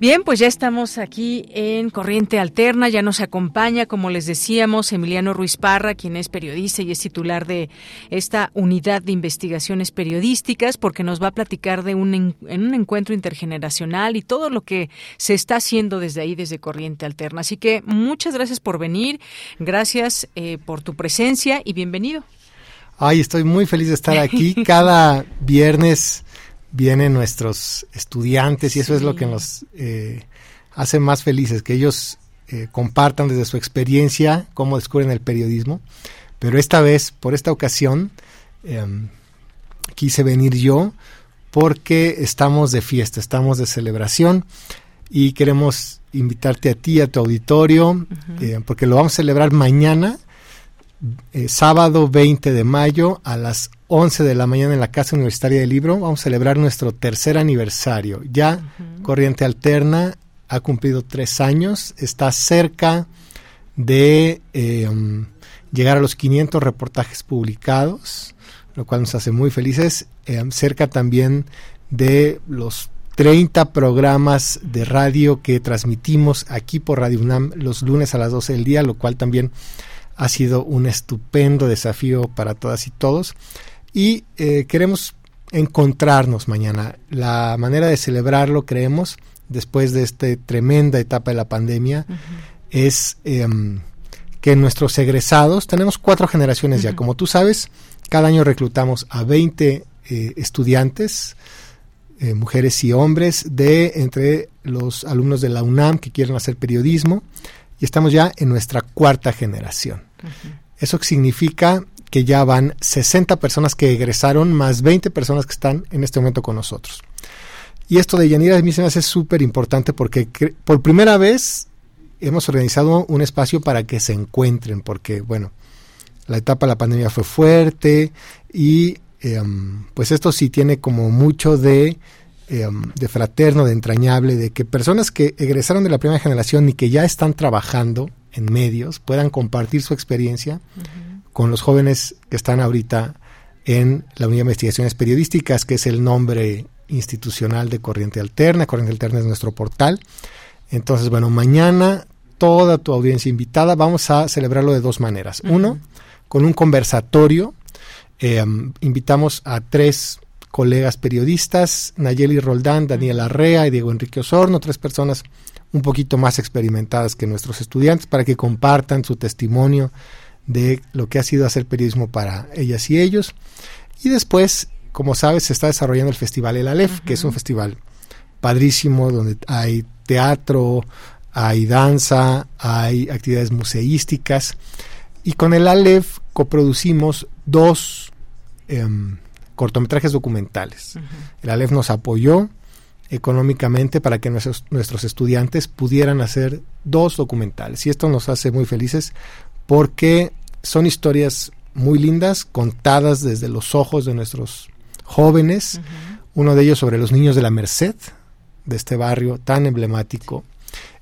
Speaker 1: Bien, pues ya estamos aquí en Corriente Alterna, ya nos acompaña, como les decíamos, Emiliano Ruiz Parra, quien es periodista y es titular de esta unidad de investigaciones periodísticas, porque nos va a platicar de un, en un encuentro intergeneracional y todo lo que se está haciendo desde ahí, desde Corriente Alterna. Así que muchas gracias por venir, gracias eh, por tu presencia y bienvenido.
Speaker 31: Ay, estoy muy feliz de estar aquí cada viernes vienen nuestros estudiantes y eso es lo que nos eh, hace más felices, que ellos eh, compartan desde su experiencia cómo descubren el periodismo. Pero esta vez, por esta ocasión, em, quise venir yo porque estamos de fiesta, estamos de celebración y queremos invitarte a ti, a tu auditorio, eh, porque lo vamos a celebrar mañana eh, sábado 20 de mayo a las 11 de la mañana en la Casa Universitaria del Libro. Vamos a celebrar nuestro tercer aniversario. Ya Corriente Alterna ha cumplido tres años, está cerca de em, llegar a los 500 reportajes publicados, lo cual nos hace muy felices, em, cerca también de los 30 programas de radio que transmitimos aquí por Radio UNAM los lunes a las 12 del día, lo cual también ha sido un estupendo desafío para todas y todos. Y eh, queremos encontrarnos mañana. La manera de celebrarlo, creemos, después de esta tremenda etapa de la pandemia, es em, que nuestros egresados, tenemos cuatro generaciones ya, como tú sabes, cada año reclutamos a 20 eh, estudiantes, eh, mujeres y hombres, de entre los alumnos de la UNAM que quieren hacer periodismo, y estamos ya en nuestra cuarta generación. Eso significa que ya van 60 personas que egresaron, más 20 personas que están en este momento con nosotros. Y esto de Yanira a mí se súper importante porque por primera vez hemos organizado un espacio para que se encuentren, porque bueno, la etapa de la pandemia fue fuerte y em, pues esto sí tiene como mucho de, em, de fraterno, de entrañable, de que personas que egresaron de la primera generación y que ya están trabajando en medios puedan compartir su experiencia con los jóvenes que están ahorita en la Unidad de Investigaciones Periodísticas, que es el nombre institucional de Corriente Alterna. Corriente Alterna es nuestro portal. Entonces, bueno, mañana toda tu audiencia invitada, vamos a celebrarlo de dos maneras. Uno, con un conversatorio. Eh, invitamos a tres colegas periodistas, Nayeli Roldán, Daniel Arrea y Diego Enrique Osorno, tres personas un poquito más experimentadas que nuestros estudiantes para que compartan su testimonio de lo que ha sido hacer periodismo para ellas y ellos. Y después, como sabes, se está desarrollando el Festival El Aleph, que es un festival padrísimo donde hay teatro, hay danza, hay actividades museísticas. Y con el Aleph coproducimos dos em, cortometrajes documentales. El Aleph nos apoyó económicamente para que nuestros, nuestros estudiantes pudieran hacer dos documentales. Y esto nos hace muy felices porque son historias muy lindas, contadas desde los ojos de nuestros jóvenes. Uno de ellos sobre los niños de la Merced, de este barrio tan emblemático.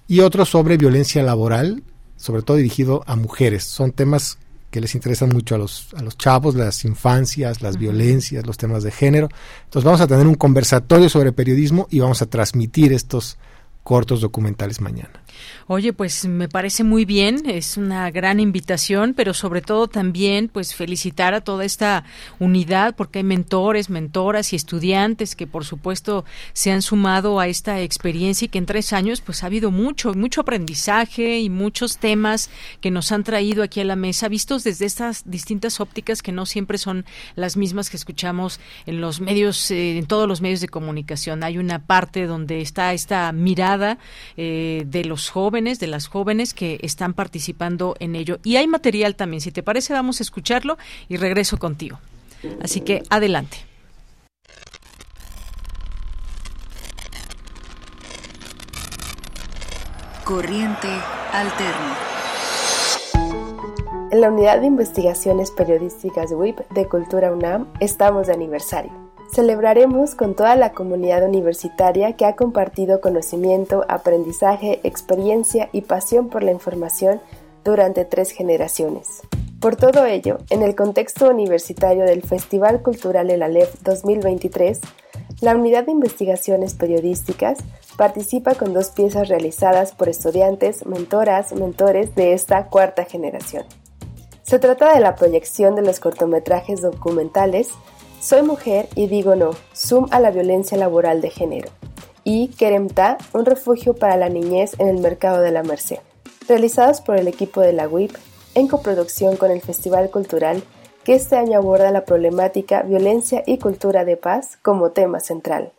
Speaker 31: Y otro sobre violencia laboral, sobre todo dirigido a mujeres. Son temas que les interesan mucho a los, a los chavos, las infancias, las violencias, los temas de género. Entonces vamos a tener un conversatorio sobre periodismo y vamos a transmitir estos cortos documentales mañana.
Speaker 1: Oye, pues me parece muy bien, es una gran invitación, pero sobre todo también pues felicitar a toda esta unidad porque hay mentores, mentoras y estudiantes que por supuesto se han sumado a esta experiencia y que en tres años pues ha habido mucho, mucho aprendizaje y muchos temas que nos han traído aquí a la mesa, vistos desde estas distintas ópticas que no siempre son las mismas que escuchamos en los medios, eh, en todos los medios de comunicación. Hay una parte donde está esta mirada eh, de los jóvenes, de las jóvenes que están participando en ello. Y hay material también, si te parece, vamos a escucharlo y regreso contigo. Así que adelante.
Speaker 29: Corriente Alterna.
Speaker 32: En la Unidad de Investigaciones Periodísticas WIP de Cultura UNAM estamos de aniversario. Celebraremos con toda la comunidad universitaria que ha compartido conocimiento, aprendizaje, experiencia y pasión por la información durante tres generaciones. Por todo ello, en el contexto universitario del Festival Cultural El Aleph 2023, la Unidad de Investigaciones Periodísticas participa con dos piezas realizadas por estudiantes, mentoras, mentores de esta cuarta generación. Se trata de la proyección de los cortometrajes documentales Soy mujer y digo no, Zoom a la violencia laboral de género y Keremta, un refugio para la niñez en el mercado de la Merced, realizados por el equipo de la WIP en coproducción con el Festival Cultural que este año aborda la problemática violencia y cultura de paz como tema central.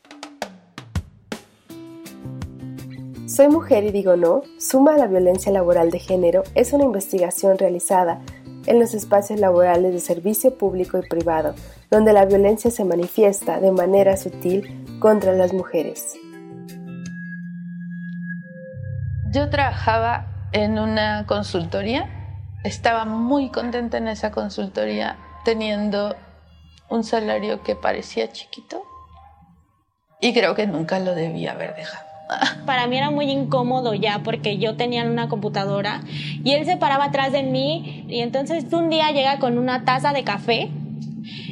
Speaker 32: Soy mujer y digo no, suma a la violencia laboral de género es una investigación realizada en los espacios laborales de servicio público y privado, donde la violencia se manifiesta de manera sutil contra las mujeres.
Speaker 33: Yo trabajaba en una consultoría, estaba muy contenta en esa consultoría teniendo un salario que parecía chiquito y creo que nunca lo debía haber dejado.
Speaker 34: Para mí era muy incómodo ya porque yo tenía una computadora y él se paraba atrás de mí y entonces un día llega con una taza de café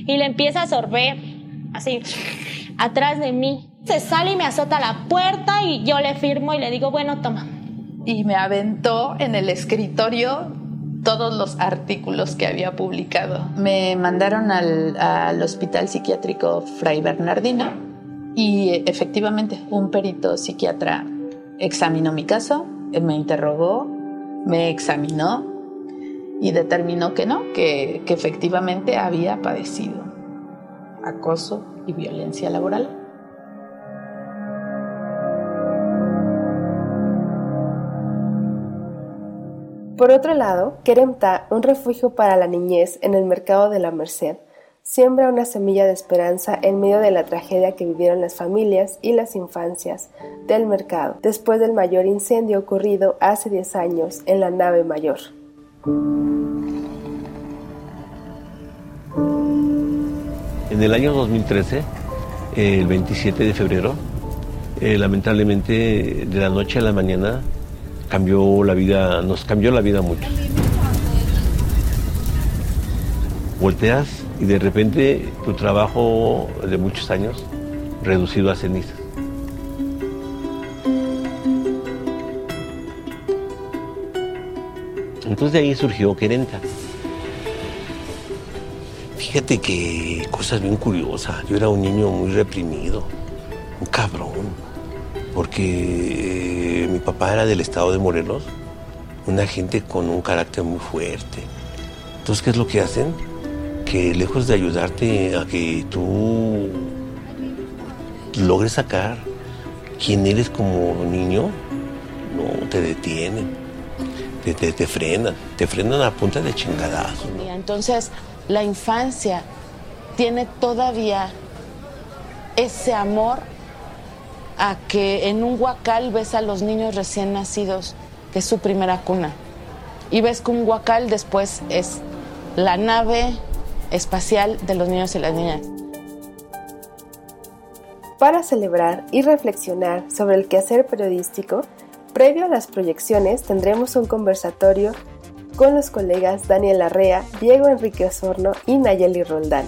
Speaker 34: y le empieza a sorber así atrás de mí. Se sale y me azota la puerta y yo le firmo y le digo, bueno, toma.
Speaker 33: Y me aventó en el escritorio todos los artículos que había publicado. Me mandaron al, al Hospital Psiquiátrico Fray Bernardino y efectivamente, un perito psiquiatra examinó mi caso, me interrogó, me examinó y determinó que no, que, efectivamente había padecido acoso y violencia laboral.
Speaker 32: Por otro lado, Keremta, un refugio para la niñez en el mercado de la Merced, siembra una semilla de esperanza en medio de la tragedia que vivieron las familias y las infancias del mercado después del mayor incendio ocurrido hace 10 años en la nave mayor.
Speaker 35: En el año 2013, el 27 de febrero, eh, lamentablemente de la noche a la mañana cambió la vida, nos cambió la vida mucho. Volteas y de repente tu trabajo de muchos años reducido a cenizas. Entonces de ahí surgió Querenta. Fíjate que cosas bien curiosas. Yo era un niño muy reprimido, un cabrón, porque eh, mi papá era del estado de Morelos, una gente con un carácter muy fuerte. Entonces, ¿qué es lo que hacen? Que lejos de ayudarte a que tú logres sacar quién eres como niño, no te detienen, te, te, frenan, te frenan a punta de chingadazo.
Speaker 36: Entonces, la infancia tiene todavía ese amor a que en un huacal ves a los niños recién nacidos, que es su primera cuna. Y ves que un huacal después es la nave espacial de los niños y las niñas.
Speaker 32: Para celebrar y reflexionar sobre el quehacer periodístico, previo a las proyecciones tendremos un conversatorio con los colegas Daniel Arrea, Diego Enrique Osorno y Nayeli Roldán.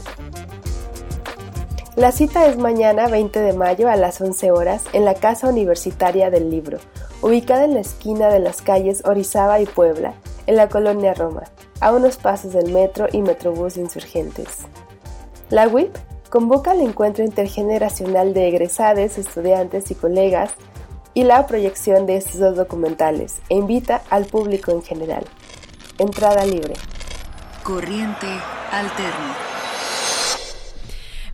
Speaker 32: La cita es mañana 20 de mayo a las 11 horas en la Casa Universitaria del Libro, ubicada en la esquina de las calles Orizaba y Puebla, en la colonia Roma a unos pasos del metro y metrobús insurgentes. La WIP convoca el encuentro intergeneracional de egresades, estudiantes y colegas y la proyección de estos dos documentales e invita al público en general. Entrada libre.
Speaker 29: Corriente alterna.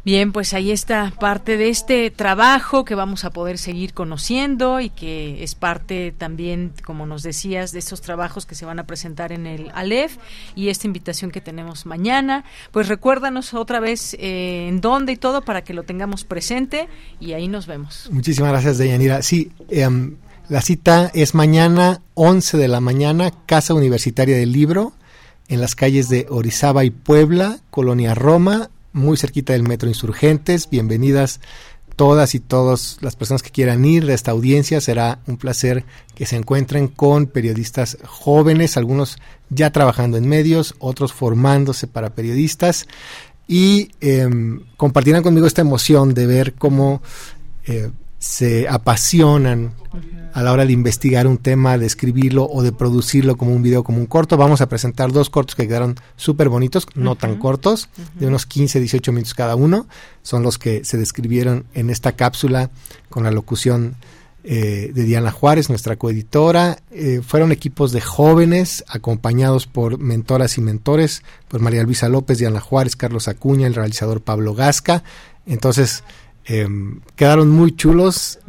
Speaker 1: Bien, pues ahí está parte de este trabajo que vamos a poder seguir conociendo y que es parte también, como nos decías, de estos trabajos que se van a presentar en el Aleph y esta invitación que tenemos mañana. Pues recuérdanos otra vez eh, en dónde y todo para que lo tengamos presente y ahí nos vemos.
Speaker 31: Muchísimas gracias, Deyanira. Sí, em, La cita es mañana 11 de la mañana, Casa Universitaria del Libro, en las calles de Orizaba y Puebla, Colonia Roma, muy cerquita del Metro Insurgentes. Bienvenidas todas y todas las personas que quieran ir de esta audiencia. Será un placer que se encuentren con periodistas jóvenes, algunos ya trabajando en medios, otros formándose para periodistas y em, compartirán conmigo esta emoción de ver cómo eh, se apasionan a la hora de investigar un tema, de escribirlo o de producirlo como un video, como un corto. Vamos a presentar dos cortos que quedaron súper bonitos, no tan cortos, de unos 15, 18 minutos cada uno. Son los que se describieron en esta cápsula con la locución eh, de Diana Juárez, nuestra coeditora. Eh, fueron equipos de jóvenes acompañados por mentoras y mentores, por María Luisa López, Diana Juárez, Carlos Acuña, el realizador Pablo Gasca. Entonces, Em, quedaron muy chulos,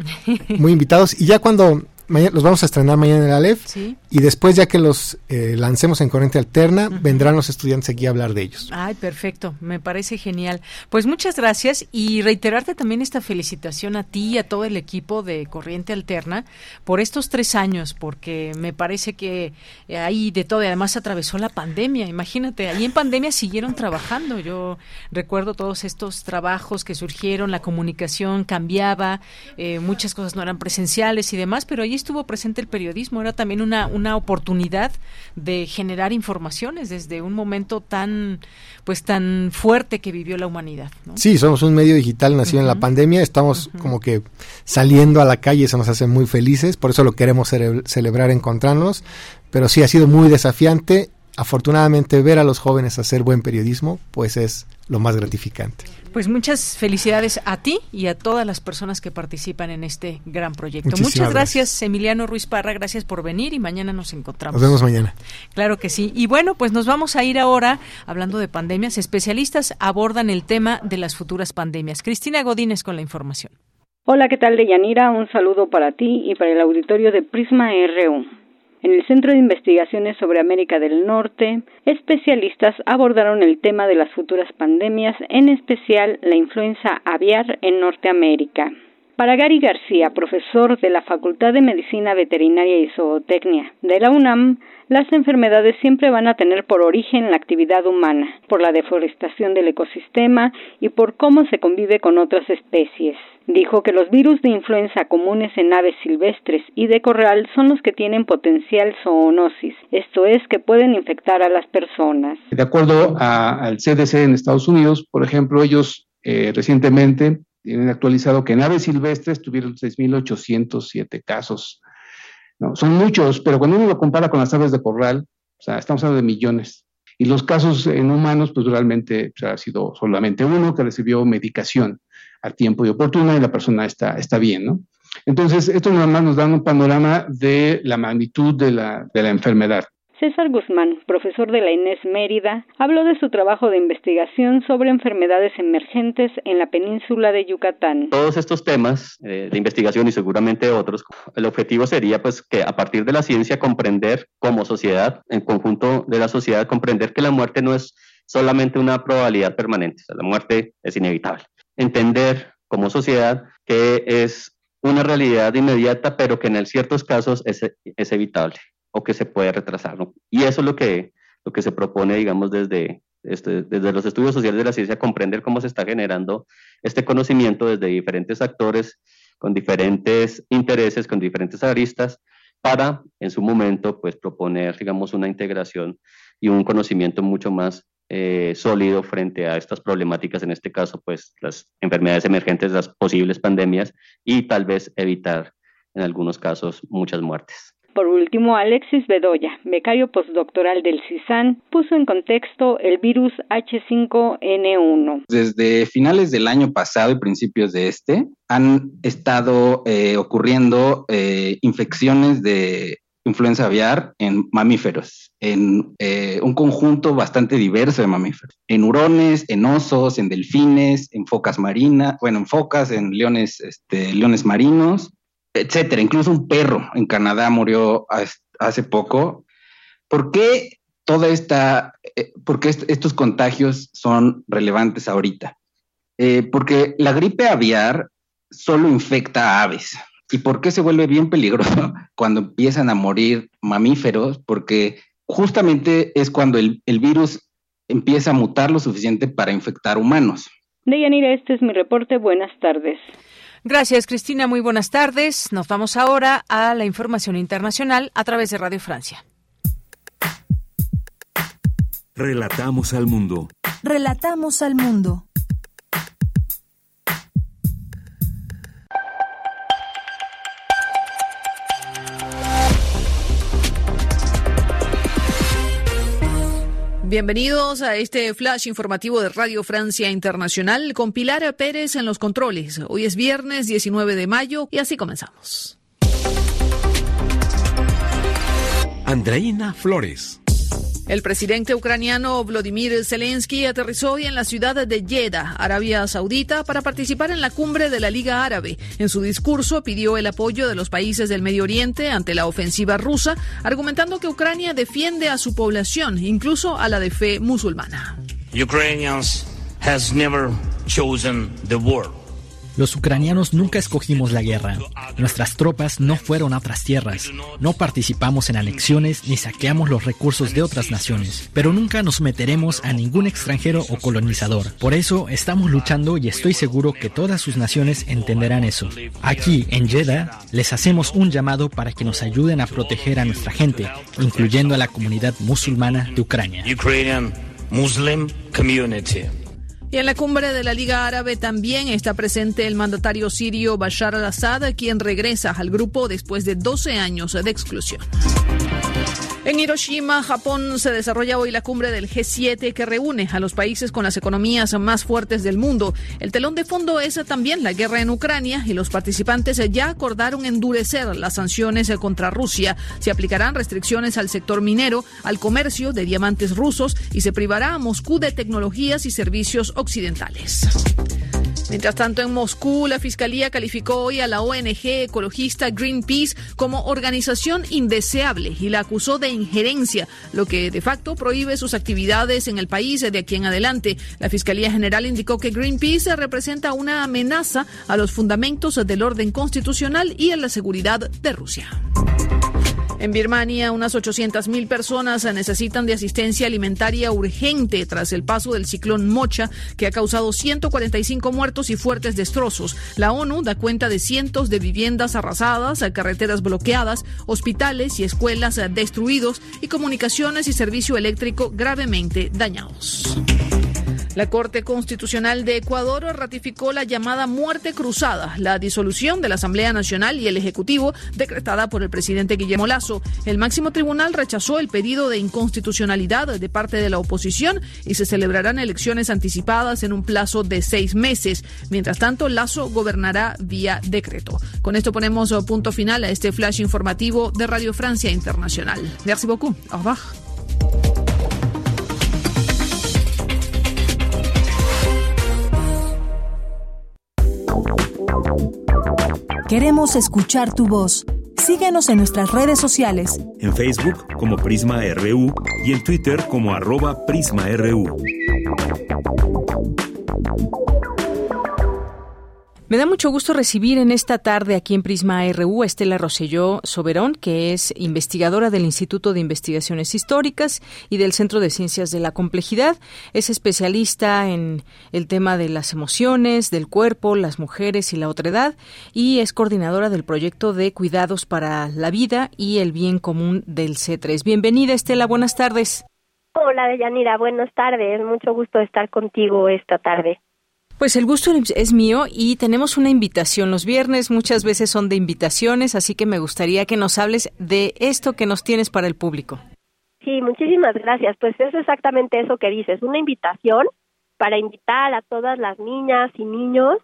Speaker 31: muy invitados. Y ya cuando los vamos a estrenar mañana en el Aleph. Y después, ya que los eh, lancemos en corriente alterna, vendrán los estudiantes aquí a hablar de ellos.
Speaker 1: Ay, perfecto. Me parece genial. Pues muchas gracias y reiterarte también esta felicitación a ti y a todo el equipo de Corriente Alterna por estos tres años, porque me parece que ahí de todo, y además atravesó la pandemia. Imagínate, ahí en pandemia siguieron trabajando. Yo recuerdo todos estos trabajos que surgieron, la comunicación cambiaba, eh, muchas cosas no eran presenciales y demás, pero ahí estuvo presente el periodismo, era también una, una oportunidad de generar informaciones desde un momento tan pues tan fuerte que vivió la humanidad.
Speaker 31: Sí, somos un medio digital nacido en la pandemia, estamos como que saliendo a la calle, eso nos hace muy felices, por eso lo queremos celebrar, encontrarnos, pero sí ha sido muy desafiante. Afortunadamente ver a los jóvenes hacer buen periodismo, pues es lo más gratificante.
Speaker 1: Pues muchas felicidades a ti y a todas las personas que participan en este gran proyecto. muchas gracias, Emiliano Ruiz Parra, gracias por venir y mañana nos encontramos.
Speaker 31: Nos vemos mañana.
Speaker 1: Claro que sí. Y bueno, pues nos vamos a ir ahora hablando de pandemias. Especialistas abordan el tema de las futuras pandemias. Cristina Godínez con la información.
Speaker 37: Hola, ¿qué tal, Deyanira? Un saludo para ti y para el auditorio de Prisma RU. En el Centro de Investigaciones sobre América del Norte, especialistas abordaron el tema de las futuras pandemias, en especial la influenza aviar en Norteamérica. Para Gary García, profesor de la Facultad de Medicina Veterinaria y Zootecnia de la UNAM, las enfermedades siempre van a tener por origen la actividad humana, por la deforestación del ecosistema y por cómo se convive con otras especies. Dijo que los virus de influenza comunes en aves silvestres y de corral son los que tienen potencial zoonosis, esto es, que pueden infectar a las personas.
Speaker 38: De acuerdo al CDC en Estados Unidos, por ejemplo, ellos eh, recientemente tienen actualizado que en aves silvestres tuvieron 6.807 casos. Son muchos, pero cuando uno lo compara con las aves de corral, o sea, estamos hablando de millones. Y los casos en humanos, pues realmente ha sido solamente uno que recibió medicación a tiempo y oportuno y la persona está, está bien, ¿no? Entonces, esto nada más nos da un panorama de la magnitud de la, de la enfermedad.
Speaker 37: César Guzmán, profesor de la Inés Mérida, habló de su trabajo de investigación sobre enfermedades emergentes en la península de Yucatán.
Speaker 39: Todos estos temas eh, de investigación y seguramente otros, el objetivo sería pues que a partir de la ciencia comprender como sociedad, en conjunto de la sociedad, comprender que la muerte no es solamente una probabilidad permanente, la muerte es inevitable. Entender como sociedad que es una realidad inmediata, pero que en ciertos casos es, es evitable o que se puede retrasar. Y eso es lo que, lo que se propone, digamos, desde, este, desde los estudios sociales de la ciencia, comprender cómo se está generando este conocimiento desde diferentes actores, con diferentes intereses, con diferentes aristas, para en su momento pues proponer, digamos, una integración y un conocimiento mucho más eh, sólido frente a estas problemáticas, en este caso, pues las enfermedades emergentes, las posibles pandemias y tal vez evitar en algunos casos muchas muertes.
Speaker 37: Por último, Alexis Bedoya, becario postdoctoral del CISAN, puso en contexto el virus H5N1.
Speaker 40: Desde finales del año pasado y principios de este, han estado eh, ocurriendo eh, infecciones de influenza aviar en mamíferos, en eh, un conjunto bastante diverso de mamíferos, en hurones, en osos, en delfines, en focas marinas, bueno, en focas, en leones, este, leones marinos, etcétera. Incluso un perro en Canadá murió hace poco. ¿Por qué toda esta, eh, por qué estos contagios son relevantes ahorita? Eh, porque la gripe aviar solo infecta a aves. ¿Y por qué se vuelve bien peligroso cuando empiezan a morir mamíferos? Porque justamente es cuando el, el virus empieza a mutar lo suficiente para infectar humanos.
Speaker 37: Deyanira, este es mi reporte. Buenas tardes.
Speaker 1: Gracias, Cristina. Muy buenas tardes. Nos vamos ahora a la información internacional a través de Radio Francia.
Speaker 2: Relatamos al mundo.
Speaker 3: Relatamos al mundo.
Speaker 41: Bienvenidos a este flash informativo de Radio Francia Internacional con Pilar Pérez en los controles. Hoy es viernes 19 de mayo y así comenzamos.
Speaker 2: Andreina Flores.
Speaker 41: El presidente ucraniano Vladimir Zelensky aterrizó hoy en la ciudad de Jeddah, Arabia Saudita, para participar en la cumbre de la Liga Árabe. En su discurso pidió el apoyo de los países del Medio Oriente ante la ofensiva rusa, argumentando que Ucrania defiende a su población, incluso a la de fe musulmana.
Speaker 42: Never chosen the.
Speaker 43: Los ucranianos nunca escogimos la guerra. Nuestras tropas no fueron a otras tierras. No participamos en anexiones ni saqueamos los recursos de otras naciones. Pero nunca nos meteremos a ningún extranjero o colonizador. Por eso estamos luchando y estoy seguro que todas sus naciones entenderán eso. Aquí, en Jeddah, les hacemos un llamado para que nos ayuden a proteger a nuestra gente, incluyendo a la comunidad musulmana de Ucrania.
Speaker 42: Muslim community.
Speaker 41: Y en la cumbre de la Liga Árabe también está presente el mandatario sirio Bashar al-Assad, quien regresa al grupo después de 12 años de exclusión. En Hiroshima, Japón, se desarrolla hoy la cumbre del G7 que reúne a los países con las economías más fuertes del mundo. El telón de fondo es también la guerra en Ucrania y los participantes ya acordaron endurecer las sanciones contra Rusia. Se aplicarán restricciones al sector minero, al comercio de diamantes rusos y se privará a Moscú de tecnologías y servicios occidentales. Mientras tanto, en Moscú, la Fiscalía calificó hoy a la ONG ecologista Greenpeace como organización indeseable y la acusó de injerencia, lo que de facto prohíbe sus actividades en el país de aquí en adelante. La Fiscalía General indicó que Greenpeace representa una amenaza a los fundamentos del orden constitucional y a la seguridad de Rusia. En Birmania, unas 800.000 personas necesitan de asistencia alimentaria urgente tras el paso del ciclón Mocha, que ha causado 145 muertos y fuertes destrozos. La ONU da cuenta de cientos de viviendas arrasadas, carreteras bloqueadas, hospitales y escuelas destruidos y comunicaciones y servicio eléctrico gravemente dañados. La Corte Constitucional de Ecuador ratificó la llamada muerte cruzada, la disolución de la Asamblea Nacional y el Ejecutivo decretada por el presidente Guillermo Lazo. El máximo tribunal rechazó el pedido de inconstitucionalidad de parte de la oposición y se celebrarán elecciones anticipadas en un plazo de seis meses. Mientras tanto, Lazo gobernará vía decreto. Con esto ponemos punto final a este flash informativo de Radio Francia Internacional. Merci beaucoup. Au revoir.
Speaker 3: Queremos escuchar tu voz. Síguenos en nuestras redes sociales.
Speaker 2: En Facebook como Prisma RU y en Twitter como arroba PrismaRU.
Speaker 1: Me da mucho gusto recibir en esta tarde aquí en Prisma RU a Estela Rosselló Soberón, que es investigadora del Instituto de Investigaciones Históricas y del Centro de Ciencias de la Complejidad. Es especialista en el tema de las emociones, del cuerpo, las mujeres y la otredad y es coordinadora del proyecto de cuidados para la vida y el bien común del C3. Bienvenida Estela, buenas tardes.
Speaker 44: Hola Deyanira, buenas tardes. Mucho gusto estar contigo esta tarde.
Speaker 1: Pues el gusto es mío y tenemos una invitación. Los viernes muchas veces son de invitaciones, así que me gustaría que nos hables de esto que nos tienes para el público.
Speaker 44: Sí, muchísimas gracias. Pues es exactamente eso que dices, una invitación para invitar a todas las niñas y niños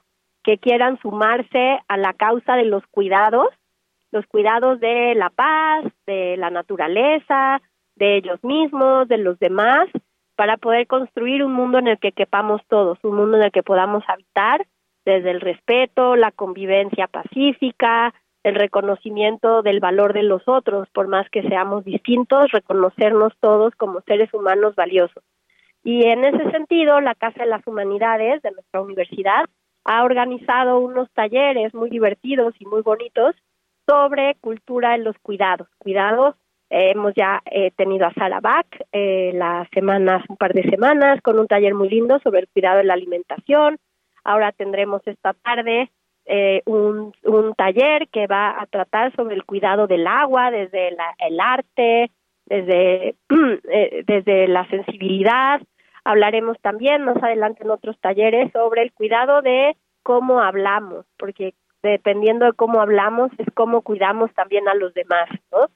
Speaker 44: que quieran sumarse a la causa de los cuidados, los cuidados de la paz, de la naturaleza, de ellos mismos, de los demás para poder construir un mundo en el que quepamos todos, un mundo en el que podamos habitar desde el respeto, la convivencia pacífica, el reconocimiento del valor de los otros, por más que seamos distintos, reconocernos todos como seres humanos valiosos. Y en ese sentido, la Casa de las Humanidades de nuestra universidad ha organizado unos talleres muy divertidos y muy bonitos sobre cultura en los cuidados. Cuidados, eh, hemos ya eh, tenido a Sara Bach eh, las semanas, un par de semanas, con un taller muy lindo sobre el cuidado en la alimentación. Ahora tendremos esta tarde eh, un, un, taller que va a tratar sobre el cuidado del agua desde la, el arte, desde, desde la sensibilidad. Hablaremos también más adelante en otros talleres sobre el cuidado de cómo hablamos, porque dependiendo de cómo hablamos es cómo cuidamos también a los demás, ¿no?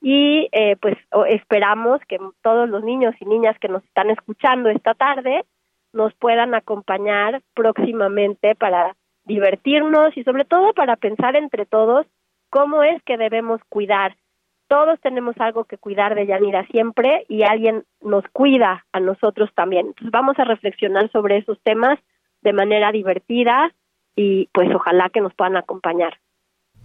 Speaker 44: Y eh, pues esperamos que todos los niños y niñas que nos están escuchando esta tarde nos puedan acompañar próximamente para divertirnos y sobre todo para pensar entre todos cómo es que debemos cuidar. Todos tenemos algo que cuidar de Yanira siempre y alguien nos cuida a nosotros también. Entonces vamos a reflexionar sobre esos temas de manera divertida y pues ojalá que nos puedan acompañar.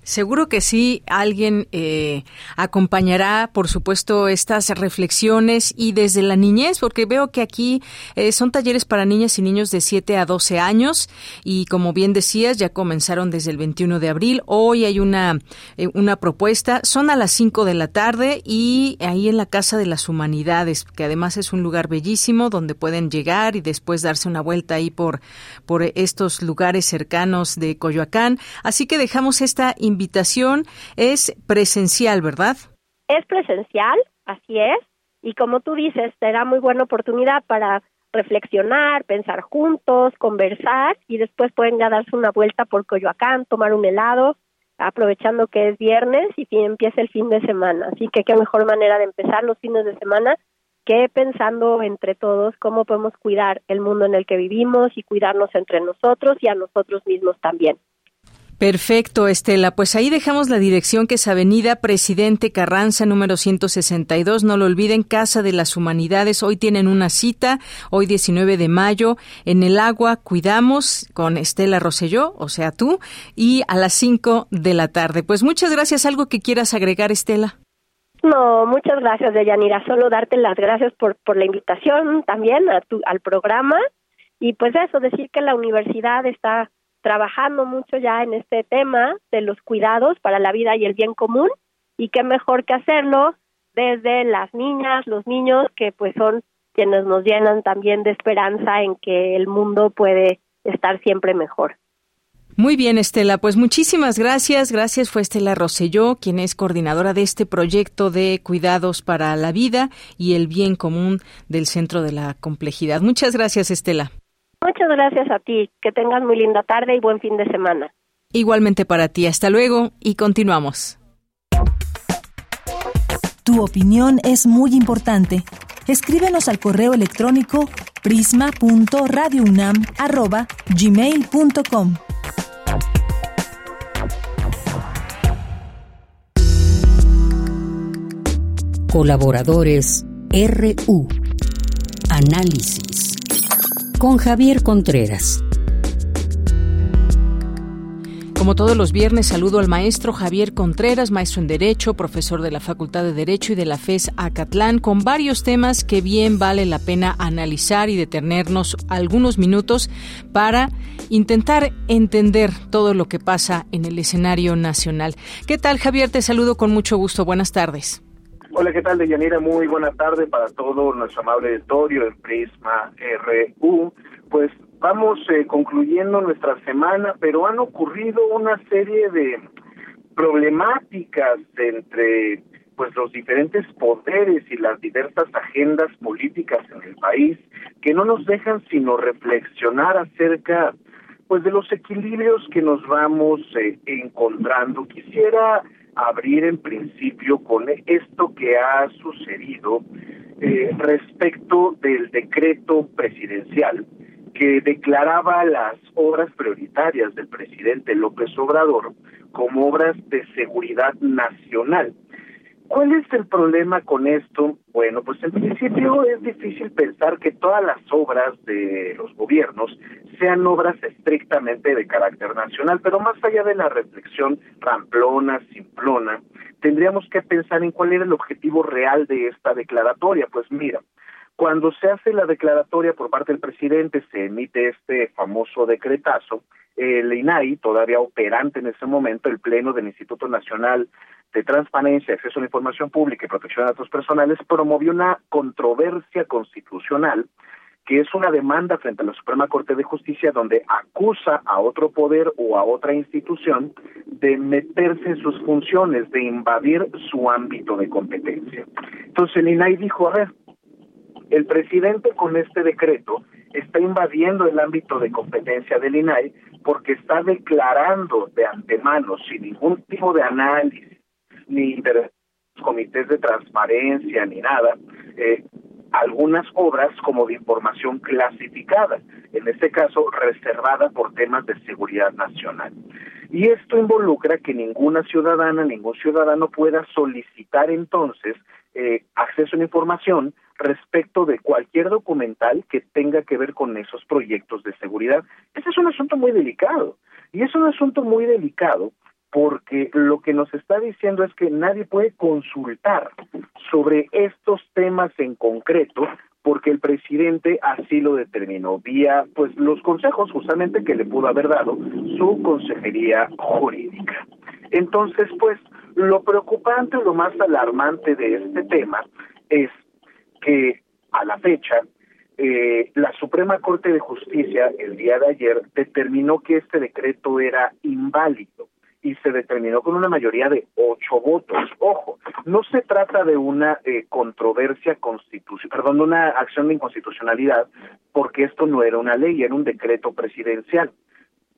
Speaker 1: Seguro que sí, alguien eh, acompañará, por supuesto, estas reflexiones y desde la niñez, porque veo que aquí eh, son talleres para niñas y niños de 7 a 12 años y como bien decías, ya comenzaron desde el 21 de abril. Hoy hay una, eh, una propuesta, son a las 5 de la tarde y ahí en la Casa de las Humanidades, que además es un lugar bellísimo donde pueden llegar y después darse una vuelta ahí por, por estos lugares cercanos de Coyoacán. Así que dejamos esta invitación invitación es presencial, ¿verdad?
Speaker 44: Es presencial, así es, y como tú dices, será muy buena oportunidad para reflexionar, pensar juntos, conversar y después pueden ya darse una vuelta por Coyoacán, tomar un helado, aprovechando que es viernes y empieza el fin de semana. Así que qué mejor manera de empezar los fines de semana que pensando entre todos cómo podemos cuidar el mundo en el que vivimos y cuidarnos entre nosotros y a nosotros mismos también.
Speaker 1: Perfecto, Estela. Pues ahí dejamos la dirección que es Avenida Presidente Carranza, número 162. No lo olviden, Casa de las Humanidades. Hoy tienen una cita, hoy 19 de mayo, en el agua. Cuidamos con Estela Rosselló, o sea, tú, y a las 5 de la tarde. Pues muchas gracias. ¿Algo que quieras agregar, Estela?
Speaker 44: No, muchas gracias, Deyanira. Solo darte las gracias por, por la invitación también a tu, al programa. Y pues eso, decir que la universidad está trabajando mucho ya en este tema de los cuidados para la vida y el bien común y qué mejor que hacerlo desde las niñas, los niños que pues son quienes nos llenan también de esperanza en que el mundo puede estar siempre mejor.
Speaker 1: Muy bien, Estela. Pues muchísimas gracias. Gracias. Fue Estela Rosselló, quien es coordinadora de este proyecto de cuidados para la vida y el bien común del Centro de la Complejidad. Muchas gracias, Estela.
Speaker 44: Muchas gracias a ti. Que tengas muy linda tarde y buen fin de semana.
Speaker 1: Igualmente para ti. Hasta luego y continuamos.
Speaker 3: Tu opinión es muy importante. Escríbenos al correo electrónico prisma.radiounam@gmail.com.
Speaker 5: Colaboradores RU Análisis con Javier Contreras.
Speaker 1: Como todos los viernes, saludo al maestro Javier Contreras, maestro en Derecho, profesor de la Facultad de Derecho y de la FES Acatlán, con varios temas que bien vale la pena analizar y detenernos algunos minutos para intentar entender todo lo que pasa en el escenario nacional. ¿Qué tal, Javier? Te saludo con mucho gusto. Buenas tardes.
Speaker 45: Hola, ¿qué tal, Deyanira? Muy buena tarde para todo nuestro amable auditorio en Prisma RU. Pues vamos eh, concluyendo nuestra semana, pero han ocurrido una serie de problemáticas entre pues los diferentes poderes y las diversas agendas políticas en el país que no nos dejan sino reflexionar acerca pues de los equilibrios que nos vamos eh, encontrando. Quisiera abrir en principio con esto que ha sucedido eh, respecto del decreto presidencial que declaraba las obras prioritarias del presidente López Obrador como obras de seguridad nacional. ¿Cuál es el problema con esto? Bueno, pues en principio es difícil pensar que todas las obras de los gobiernos sean obras estrictamente de carácter nacional, pero más allá de la reflexión ramplona, simplona, tendríamos que pensar en cuál era el objetivo real de esta declaratoria. Pues mira, cuando se hace la declaratoria por parte del presidente, se emite este famoso decretazo, el INAI, todavía operante en ese momento, el Pleno del Instituto Nacional de Transparencia, Acceso a la Información Pública y Protección de Datos Personales, promovió una controversia constitucional que es una demanda frente a la Suprema Corte de Justicia donde acusa a otro poder o a otra institución de meterse en sus funciones, de invadir su ámbito de competencia. Entonces el INAI dijo, a ver, el presidente con este decreto está invadiendo el ámbito de competencia del INAI porque está declarando de antemano, sin ningún tipo de análisis, ni comités de transparencia, ni nada, eh, algunas obras como de información clasificada, en este caso reservada por temas de seguridad nacional. Y esto involucra que ninguna ciudadana, ningún ciudadano pueda solicitar entonces eh, acceso a la información respecto de cualquier documental que tenga que ver con esos proyectos de seguridad. Ese es un asunto muy delicado. Y es un asunto muy delicado porque lo que nos está diciendo es que nadie puede consultar sobre estos temas en concreto porque el presidente así lo determinó vía pues los consejos justamente que le pudo haber dado su consejería jurídica. Entonces, pues lo preocupante, lo más alarmante de este tema es que a la fecha eh, la Suprema Corte de Justicia el día de ayer determinó que este decreto era inválido y se determinó con una mayoría de ocho votos. Ojo, no se trata de una eh, controversia constitucional, perdón, de una acción de inconstitucionalidad, porque esto no era una ley, era un decreto presidencial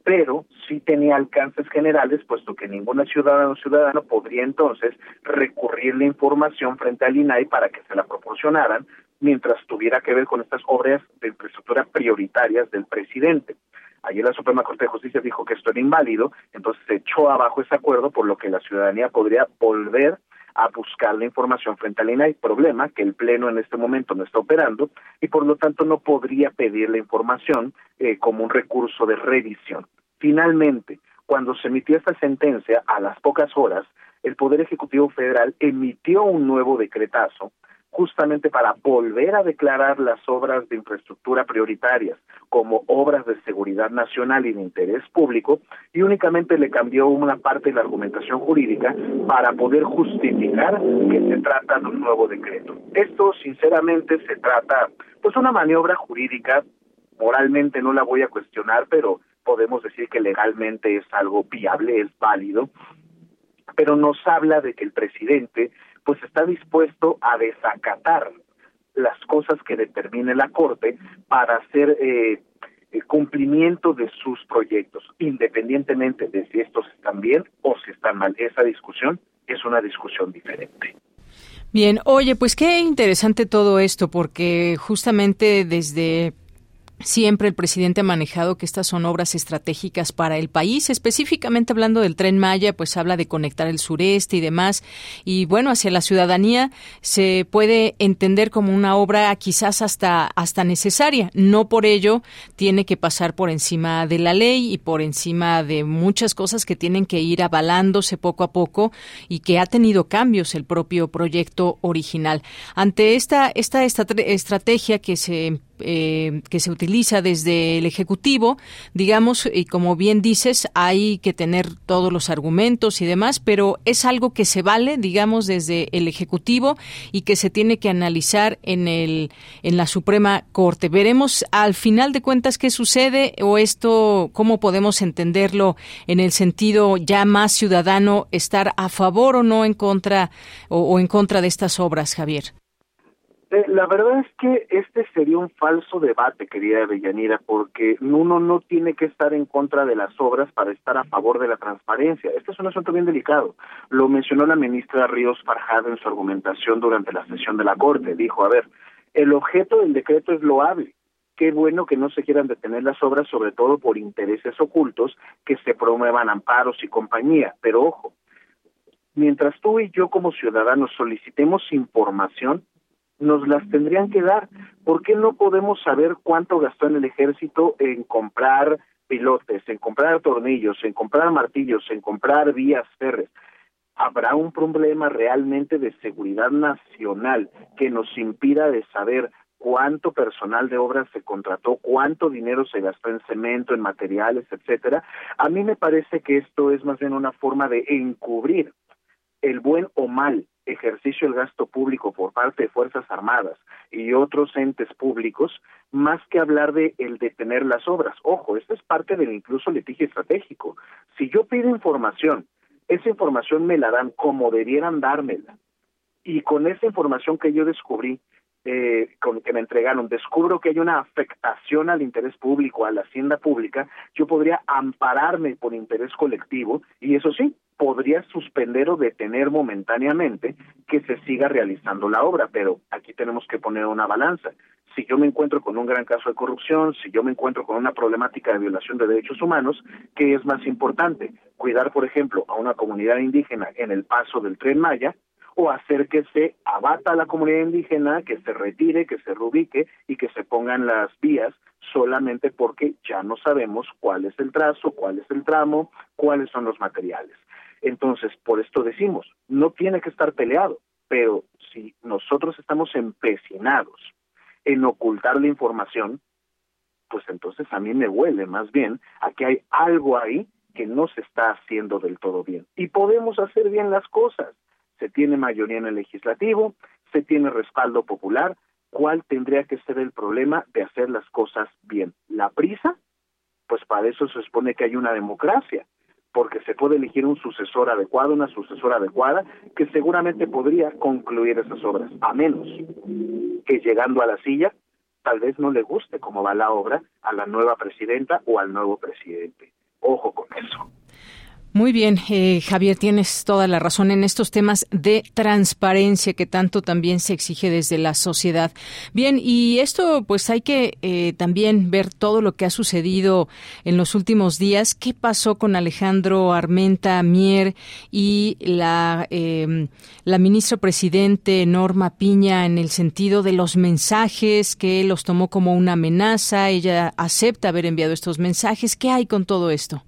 Speaker 45: pero sí tenía alcances generales, puesto que ninguna ciudadana o ciudadano podría entonces recurrir la información frente al INAI para que se la proporcionaran, mientras tuviera que ver con estas obras de infraestructura prioritarias del presidente. Ayer la Suprema Corte de Justicia dijo que esto era inválido, entonces se echó abajo ese acuerdo, por lo que la ciudadanía podría volver a buscar la información frente al INAI. Problema que el Pleno en este momento no está operando y por lo tanto no podría pedir la información eh, como un recurso de revisión. Finalmente, cuando se emitió esta sentencia, a las pocas horas, el Poder Ejecutivo Federal emitió un nuevo decretazo justamente para volver a declarar las obras de infraestructura prioritarias como obras de seguridad nacional y de interés público y únicamente le cambió una parte de la argumentación jurídica para poder justificar que se trata de un nuevo decreto. Esto sinceramente se trata pues una maniobra jurídica, moralmente no la voy a cuestionar, pero podemos decir que legalmente es algo viable, es válido, pero nos habla de que el presidente pues está dispuesto a desacatar las cosas que determine la Corte para hacer eh, el cumplimiento de sus proyectos, independientemente de si estos están bien o si están mal. Esa discusión es una discusión diferente.
Speaker 1: Bien, oye, pues qué interesante todo esto, porque justamente desde Siempre el presidente ha manejado que estas son obras estratégicas para el país, específicamente hablando del tren Maya, pues habla de conectar el sureste y demás. Y bueno, hacia la ciudadanía se puede entender como una obra quizás hasta, hasta necesaria. No por ello tiene que pasar por encima de la ley y por encima de muchas cosas que tienen que ir avalándose poco a poco y que ha tenido cambios el propio proyecto original. Ante esta, esta, esta estrategia que se eh, que se utiliza desde el Ejecutivo, digamos, y como bien dices, hay que tener todos los argumentos y demás, pero es algo que se vale, digamos, desde el Ejecutivo y que se tiene que analizar en, el, en la Suprema Corte. Veremos al final de cuentas qué sucede o esto, cómo podemos entenderlo en el sentido ya más ciudadano, estar a favor o no en contra o en contra de estas obras, Javier.
Speaker 45: Eh, la verdad es que este sería un falso debate, querida Avellanira, porque uno no tiene que estar en contra de las obras para estar a favor de la transparencia. Este es un asunto bien delicado. Lo mencionó la ministra Ríos Farjada en su argumentación durante la sesión de la Corte. Dijo, a ver, el objeto del decreto es loable. Qué bueno que no se quieran detener las obras, sobre todo por intereses ocultos, que se promuevan amparos y compañía. Pero ojo, mientras tú y yo como ciudadanos solicitemos información, nos las tendrían que dar. ¿Por qué no podemos saber cuánto gastó en el ejército en comprar pilotes, en comprar tornillos, en comprar martillos, en comprar vías férreas? ¿Habrá un problema realmente de seguridad nacional que nos impida de saber cuánto personal de obra se contrató, cuánto dinero se gastó en cemento, en materiales, etcétera. A mí me parece que esto es más bien una forma de encubrir el buen o mal ejercicio del gasto público por parte de Fuerzas Armadas y otros entes públicos, más que hablar de el detener las obras. Ojo, esto es parte del incluso litigio estratégico. Si yo pido información, esa información me la dan como debieran dármela. Y con esa información que yo descubrí, eh, con que me entregaron, descubro que hay una afectación al interés público, a la hacienda pública, yo podría ampararme por interés colectivo y eso sí, podría suspender o detener momentáneamente que se siga realizando la obra, pero aquí tenemos que poner una balanza. Si yo me encuentro con un gran caso de corrupción, si yo me encuentro con una problemática de violación de derechos humanos, ¿qué es más importante? Cuidar, por ejemplo, a una comunidad indígena en el paso del tren Maya o hacer que se abata a la comunidad indígena, que se retire, que se rubique y que se pongan las vías solamente porque ya no sabemos cuál es el trazo, cuál es el tramo, cuáles son los materiales. Entonces, por esto decimos, no tiene que estar peleado, pero si nosotros estamos empecinados en ocultar la información, pues entonces a mí me huele más bien a que hay algo ahí que no se está haciendo del todo bien. Y podemos hacer bien las cosas se tiene mayoría en el legislativo, se tiene respaldo popular, ¿cuál tendría que ser el problema de hacer las cosas bien? ¿La prisa? Pues para eso se supone que hay una democracia, porque se puede elegir un sucesor adecuado, una sucesora adecuada, que seguramente podría concluir esas obras, a menos que llegando a la silla, tal vez no le guste cómo va la obra a la nueva presidenta o al nuevo presidente. Ojo con eso.
Speaker 1: Muy bien, eh, Javier, tienes toda la razón en estos temas de transparencia que tanto también se exige desde la sociedad. Bien, y esto pues hay que eh, también ver todo lo que ha sucedido en los últimos días. ¿Qué pasó con Alejandro Armenta Mier y la, em, la ministra presidente Norma Piña en el sentido de los mensajes que los tomó como una amenaza? Ella acepta haber enviado estos mensajes. ¿Qué hay con todo esto?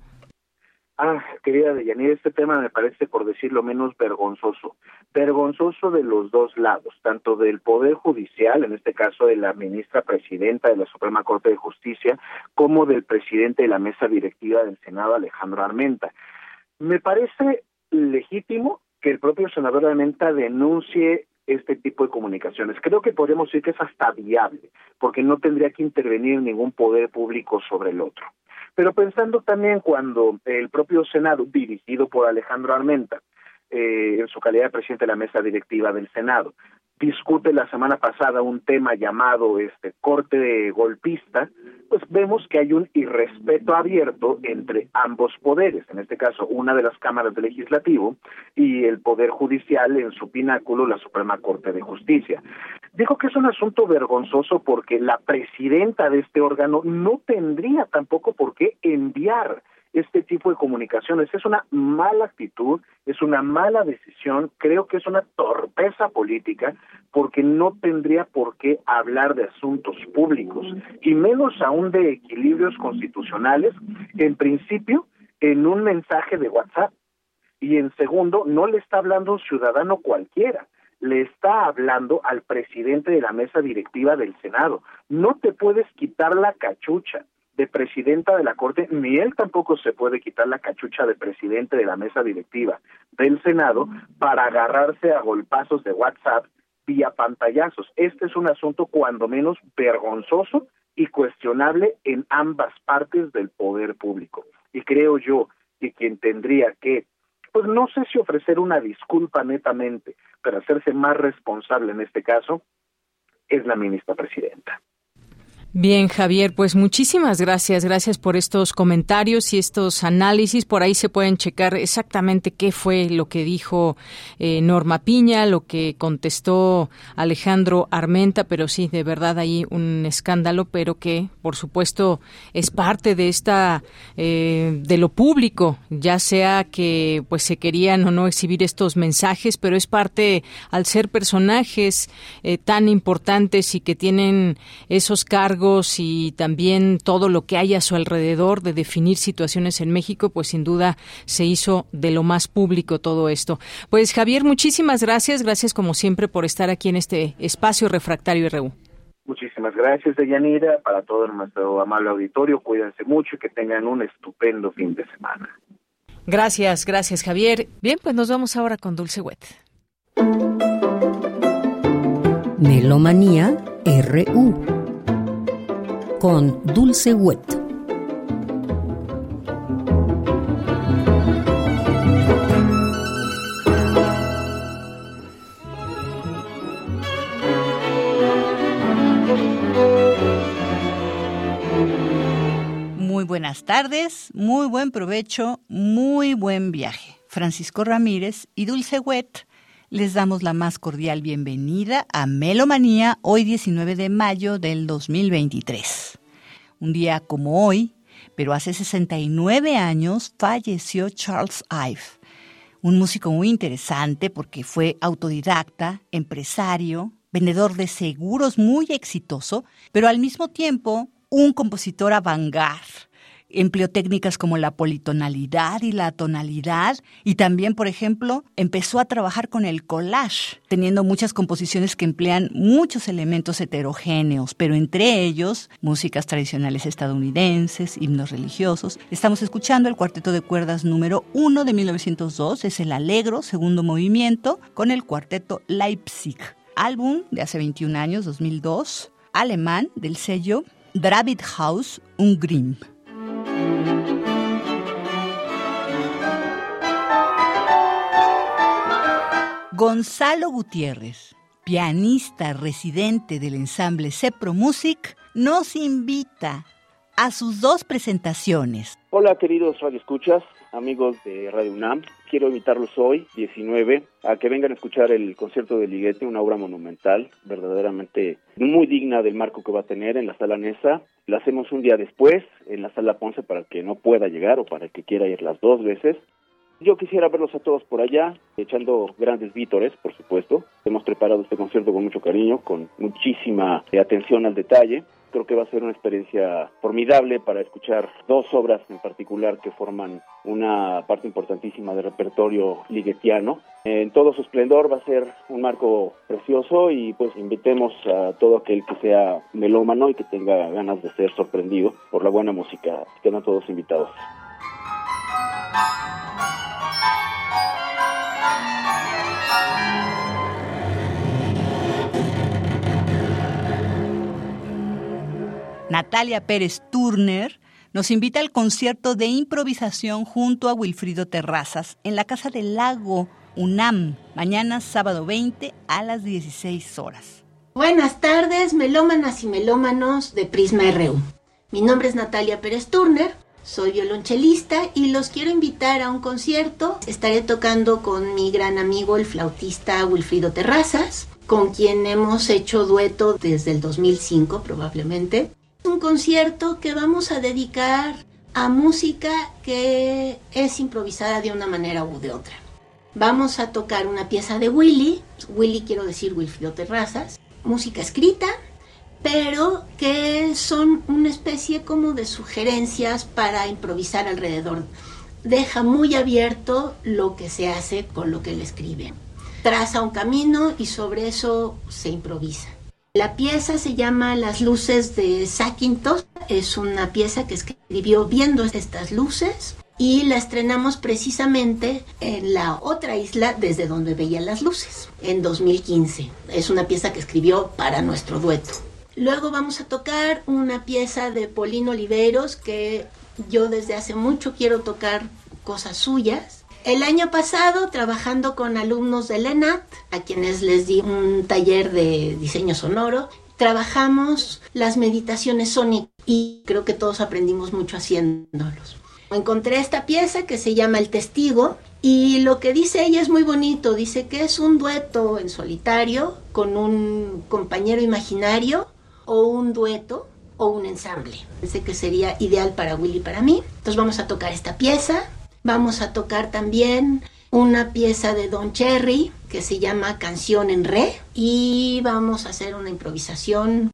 Speaker 45: Ah, querida Deyanira, este tema me parece, por decirlo menos, vergonzoso. Vergonzoso de los dos lados, tanto del Poder Judicial, en este caso de la ministra presidenta de la Suprema Corte de Justicia, como del presidente de la mesa directiva del Senado, Alejandro Armenta. Me parece legítimo que el propio senador Armenta denuncie este tipo de comunicaciones. Creo que podemos decir que es hasta viable, porque no tendría que intervenir ningún poder público sobre el otro. Pero pensando también cuando el propio Senado, dirigido por Alejandro Armenta, eh, en su calidad de presidente de la mesa directiva del Senado, discute la semana pasada un tema llamado este corte golpista, pues vemos que hay un irrespeto abierto entre ambos poderes, en este caso una de las cámaras del legislativo y el poder judicial en su pináculo la Suprema Corte de Justicia. Digo que es un asunto vergonzoso porque la presidenta de este órgano no tendría tampoco por qué enviar este tipo de comunicaciones. Es una mala actitud, es una mala decisión, creo que es una torpeza política porque no tendría por qué hablar de asuntos públicos y menos aún de equilibrios constitucionales, en principio, en un mensaje de WhatsApp. Y en segundo, no le está hablando un ciudadano cualquiera, le está hablando al presidente de la mesa directiva del Senado. No te puedes quitar la cachucha de presidenta de la Corte, ni él tampoco se puede quitar la cachucha de presidente de la mesa directiva del Senado para agarrarse a golpazos de WhatsApp vía pantallazos. Este es un asunto cuando menos vergonzoso y cuestionable en ambas partes del poder público. Y creo yo que quien tendría que, pues no sé si ofrecer una disculpa netamente, pero hacerse más responsable en este caso, es la ministra presidenta.
Speaker 1: Bien, Javier, pues muchísimas gracias. Gracias por estos comentarios y estos análisis. Por ahí se pueden checar exactamente qué fue lo que dijo eh, Norma Piña, lo que contestó Alejandro Armenta, pero sí, de verdad hay un escándalo, pero que, por supuesto, es parte de esta, eh, de lo público, ya sea que pues se querían o no exhibir estos mensajes, pero es parte, al ser personajes eh, tan importantes y que tienen esos cargos, y también todo lo que hay a su alrededor de definir situaciones en México, pues sin duda se hizo de lo más público todo esto. Pues Javier, muchísimas gracias. Gracias como siempre por estar aquí en este espacio refractario RU.
Speaker 45: Muchísimas gracias, Deyanira. Para todo nuestro amable auditorio, cuídense mucho y que tengan un estupendo fin de semana.
Speaker 1: Gracias, gracias, Javier. Bien, pues nos vamos ahora con Dulce Wet.
Speaker 5: Melomanía RU con Dulce Wet.
Speaker 46: buenas tardes, muy buen provecho, muy buen viaje. Francisco Ramírez y Dulce Wet les damos la más cordial bienvenida a Melomanía hoy 19 de mayo del 2023. Un día como hoy, pero hace 69 años falleció Charles Ive, un músico muy interesante porque fue autodidacta, empresario, vendedor de seguros muy exitoso, pero al mismo tiempo un compositor avant-garde empleó técnicas como la politonalidad y la tonalidad y también, por ejemplo, empezó a trabajar con el collage, teniendo muchas composiciones que emplean muchos elementos heterogéneos, pero entre ellos músicas tradicionales estadounidenses, himnos religiosos. Estamos escuchando el cuarteto de cuerdas número 1 de 1902, es el Alegro, segundo movimiento, con el cuarteto Leipzig, álbum de hace 21 años, 2002, alemán del sello David House Ungrim. Gonzalo Gutiérrez, pianista residente del ensamble Cepro Music, nos invita a sus dos presentaciones.
Speaker 47: Hola queridos Escuchas, amigos de Radio UNAM. Quiero invitarlos hoy, 19, a que vengan a escuchar el concierto de Liguete, una obra monumental, verdaderamente muy digna del marco que va a tener en la sala Nesa. La hacemos un día después en la sala Ponce para el que no pueda llegar o para el que quiera ir las dos veces. Yo quisiera verlos a todos por allá, echando grandes vítores, por supuesto. Hemos preparado este concierto con mucho cariño, con muchísima atención al detalle. Creo que va a ser una experiencia formidable para escuchar dos obras en particular que forman una parte importantísima del repertorio liguetiano. En todo su esplendor va a ser un marco precioso y pues invitemos a todo aquel que sea melómano y que tenga ganas de ser sorprendido por la buena música. Quedan todos invitados.
Speaker 46: Natalia Pérez Turner nos invita al concierto de improvisación junto a Wilfrido Terrazas en la Casa del Lago UNAM, mañana sábado 20 a las 16 horas.
Speaker 48: Buenas tardes, melómanas y melómanos de Prisma RU. Mi nombre es Natalia Pérez Turner, soy violonchelista y los quiero invitar a un concierto. Estaré tocando con mi gran amigo el flautista Wilfrido Terrazas, con quien hemos hecho dueto desde el 2005 probablemente un concierto que vamos a dedicar a música que es improvisada de una manera u de otra. Vamos a tocar una pieza de Willy, Willy quiero decir Wilfrido Terrazas, música escrita, pero que son una especie como de sugerencias para improvisar alrededor. Deja muy abierto lo que se hace con lo que él escribe. Traza un camino y sobre eso se improvisa. La pieza se llama Las luces de Saquintos. Es una pieza que escribió viendo estas luces y la estrenamos precisamente en la otra isla desde donde veía las luces, en 2015. Es una pieza que escribió para nuestro dueto. Luego vamos a tocar una pieza de Polino Oliveros que yo desde hace mucho quiero tocar cosas suyas el año pasado, trabajando con alumnos de LENAT, a quienes les di un taller de diseño sonoro, trabajamos las meditaciones sónicas y creo que todos aprendimos mucho haciéndolos. Encontré esta pieza que se llama El Testigo y lo que dice ella es muy bonito. Dice que es un dueto en solitario con un compañero imaginario o un dueto o un ensamble. Pensé que sería ideal para Willy y para mí. Entonces vamos a tocar esta pieza Vamos a tocar también una pieza de Don Cherry que se llama Canción en Re y vamos a hacer una improvisación.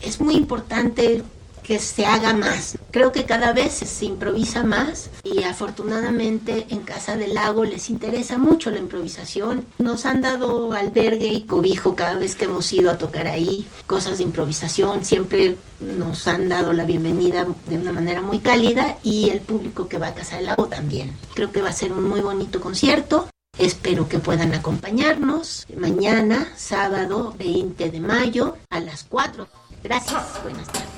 Speaker 48: Es muy importante que se haga más. Creo que cada vez se improvisa más y afortunadamente en Casa del Lago les interesa mucho la improvisación. Nos han dado albergue y cobijo cada vez que hemos ido a tocar ahí, cosas de improvisación, siempre nos han dado la bienvenida de una manera muy cálida y el público que va a Casa del Lago también. Creo que va a ser un muy bonito concierto. Espero que puedan acompañarnos mañana, sábado 20 de mayo, a las 4. Gracias. Buenas tardes.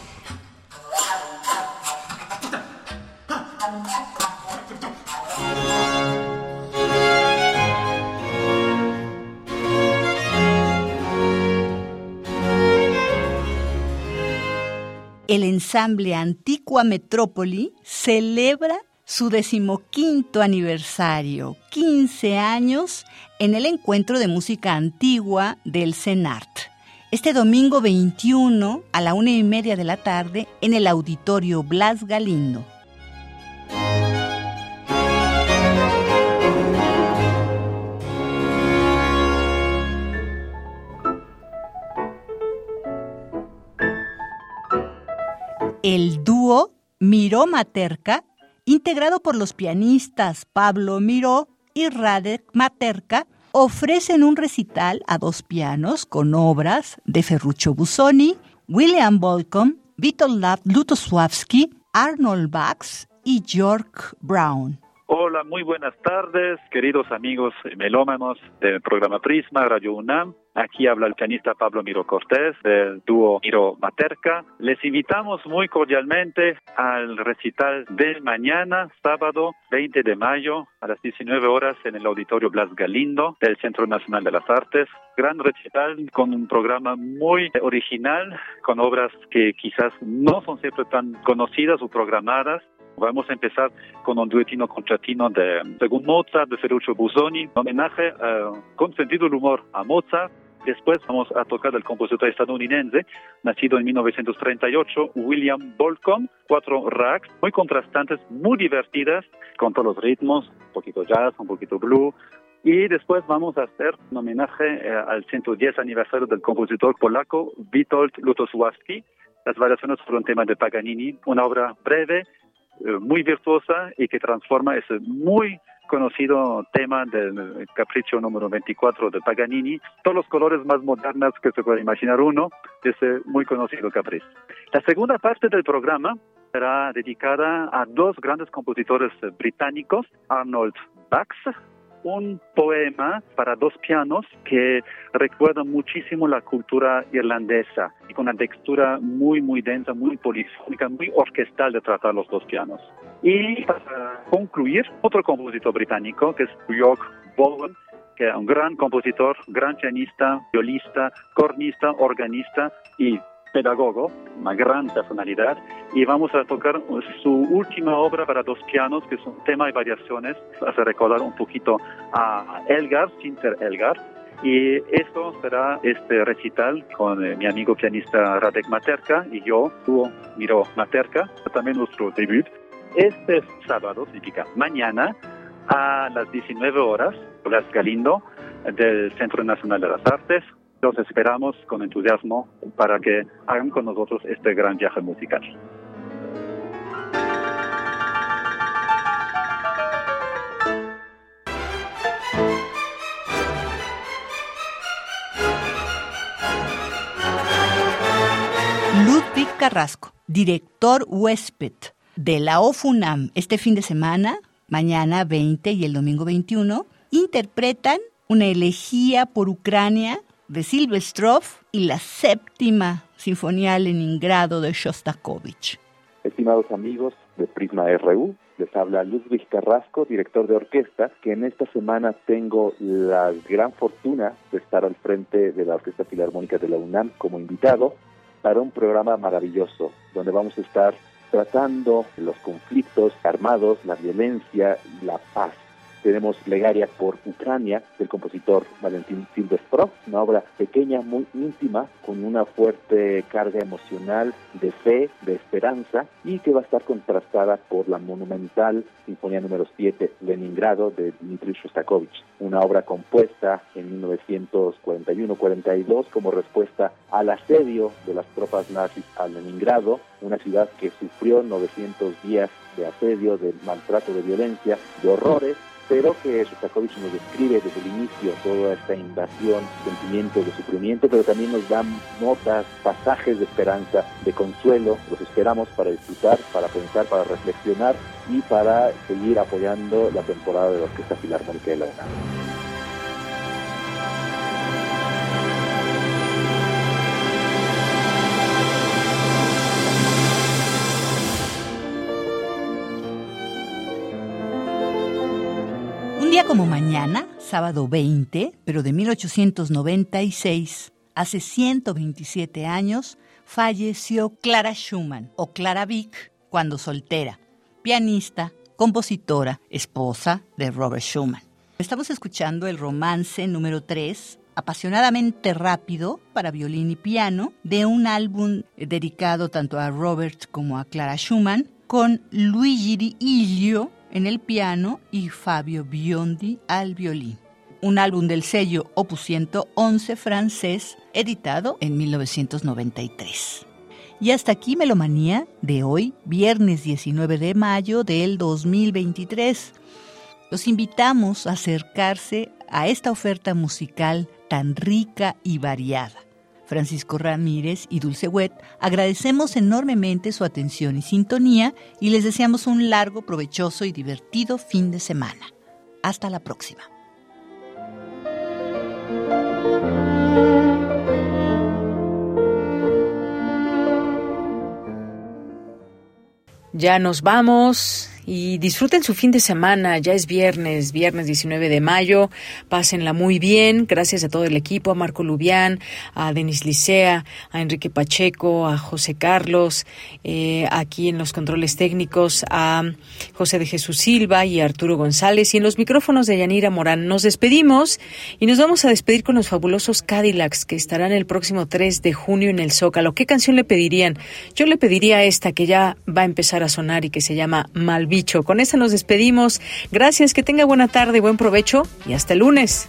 Speaker 46: El ensamble Antigua Metrópoli celebra su decimoquinto aniversario, 15 años, en el encuentro de música antigua del CENART. Este domingo 21 a la una y media de la tarde en el auditorio Blas Galindo. El dúo Miró Materka, integrado por los pianistas Pablo Miró y Radek Materka, ofrecen un recital a dos pianos con obras de Ferruccio Busoni, William Bolcom, Witold Lutosławski, Arnold Bax y York Brown.
Speaker 49: Hola, muy buenas tardes, queridos amigos melómanos del programa Prisma Radio UNAM. Aquí habla el pianista Pablo Miro Cortés del dúo Miro Materca. Les invitamos muy cordialmente al recital de mañana, sábado 20 de mayo, a las 19 horas en el Auditorio Blas Galindo del Centro Nacional de las Artes. Gran recital con un programa muy original, con obras que quizás no son siempre tan conocidas o programadas Vamos a empezar con un duetino contratino de, según Mozart, de Ferruccio Busoni, homenaje uh, con sentido del humor a Mozart. Después vamos a tocar del compositor estadounidense, nacido en 1938, William Bolcom, cuatro racks muy contrastantes, muy divertidas, con todos los ritmos, un poquito jazz, un poquito blue, y después vamos a hacer un homenaje eh, al 110 aniversario del compositor polaco Witold Lutosławski. Las variaciones fueron temas de Paganini, una obra breve, eh, muy virtuosa y que transforma ese muy conocido tema del capricho número 24 de Paganini, todos los colores más modernos que se puede imaginar uno de ese muy conocido capricho. La segunda parte del programa será dedicada a dos grandes compositores británicos, Arnold Bax un poema para dos pianos que recuerda muchísimo la cultura irlandesa y con una textura muy, muy densa, muy polifónica, muy orquestal de tratar los dos pianos. Y para concluir, otro compositor británico que es York Bowen, que es un gran compositor, gran pianista, violista, cornista, organista y pedagogo, una gran personalidad, y vamos a tocar su última obra para dos pianos, que es un tema y variaciones, hace recordar un poquito a Elgar, sin ser Elgar, y esto será este recital con eh, mi amigo pianista Radek Materka y yo, tú, Miro Materka, también nuestro debut. Este sábado, significa mañana, a las 19 horas, Blas Galindo, del Centro Nacional de las Artes, los esperamos con entusiasmo para que hagan con nosotros este gran viaje musical.
Speaker 46: Ludwig Carrasco, director huésped de la OFUNAM este fin de semana, mañana 20 y el domingo 21, interpretan una elegía por Ucrania de Silvestrov y la séptima Sinfonía Leningrado de Shostakovich.
Speaker 50: Estimados amigos de Prisma RU, les habla Ludwig Carrasco, director de orquesta, que en esta semana tengo la gran fortuna de estar al frente de la Orquesta Filarmónica de la UNAM como invitado para un programa maravilloso, donde vamos a estar tratando los conflictos armados, la violencia y la paz tenemos Plegaria por Ucrania del compositor Valentín Silvestrov, una obra pequeña, muy íntima, con una fuerte carga emocional de fe, de esperanza y que va a estar contrastada por la monumental Sinfonía número 7 Leningrado de Dmitri Shostakovich, una obra compuesta en 1941-42 como respuesta al asedio de las tropas nazis a Leningrado, una ciudad que sufrió 900 días de asedio, de maltrato, de violencia, de horrores, pero que Shostakovich nos describe desde el inicio toda esta invasión, sentimientos de sufrimiento, pero también nos da notas, pasajes de esperanza, de consuelo. Los esperamos para disfrutar, para pensar, para reflexionar y para seguir apoyando la temporada de la Orquesta Filarmónica de la UNAM.
Speaker 46: Como mañana, sábado 20, pero de 1896, hace 127 años, falleció Clara Schumann o Clara Vick cuando soltera, pianista, compositora, esposa de Robert Schumann. Estamos escuchando el romance número 3, apasionadamente rápido para violín y piano, de un álbum dedicado tanto a Robert como a Clara Schumann, con Luigi Ilio en el piano y Fabio Biondi al violín. Un álbum del sello Opus 111 francés, editado en 1993. Y hasta aquí Melomanía de hoy, viernes 19 de mayo del 2023. Los invitamos a acercarse a esta oferta musical tan rica y variada Francisco Ramírez y Dulce Wet, agradecemos enormemente su atención y sintonía y les deseamos un largo, provechoso y divertido fin de semana. Hasta la próxima.
Speaker 47: Ya nos vamos y disfruten su fin de semana. Ya es viernes, viernes 19 de mayo. Pásenla muy bien. Gracias a todo el equipo, a Marco Lubián, a Denis Licea, a Enrique Pacheco, a José Carlos, eh, aquí en los controles técnicos, a José de Jesús Silva y a Arturo González. Y en los micrófonos de Yanira Morán nos despedimos y nos vamos a despedir con los fabulosos Cadillacs que estarán el próximo 3 de junio en el Zócalo. ¿Qué canción le pedirían? Yo le pediría esta que ya va a empezar a sonar y que se llama Malví con esta nos despedimos. Gracias, que tenga buena tarde, buen provecho y hasta el lunes.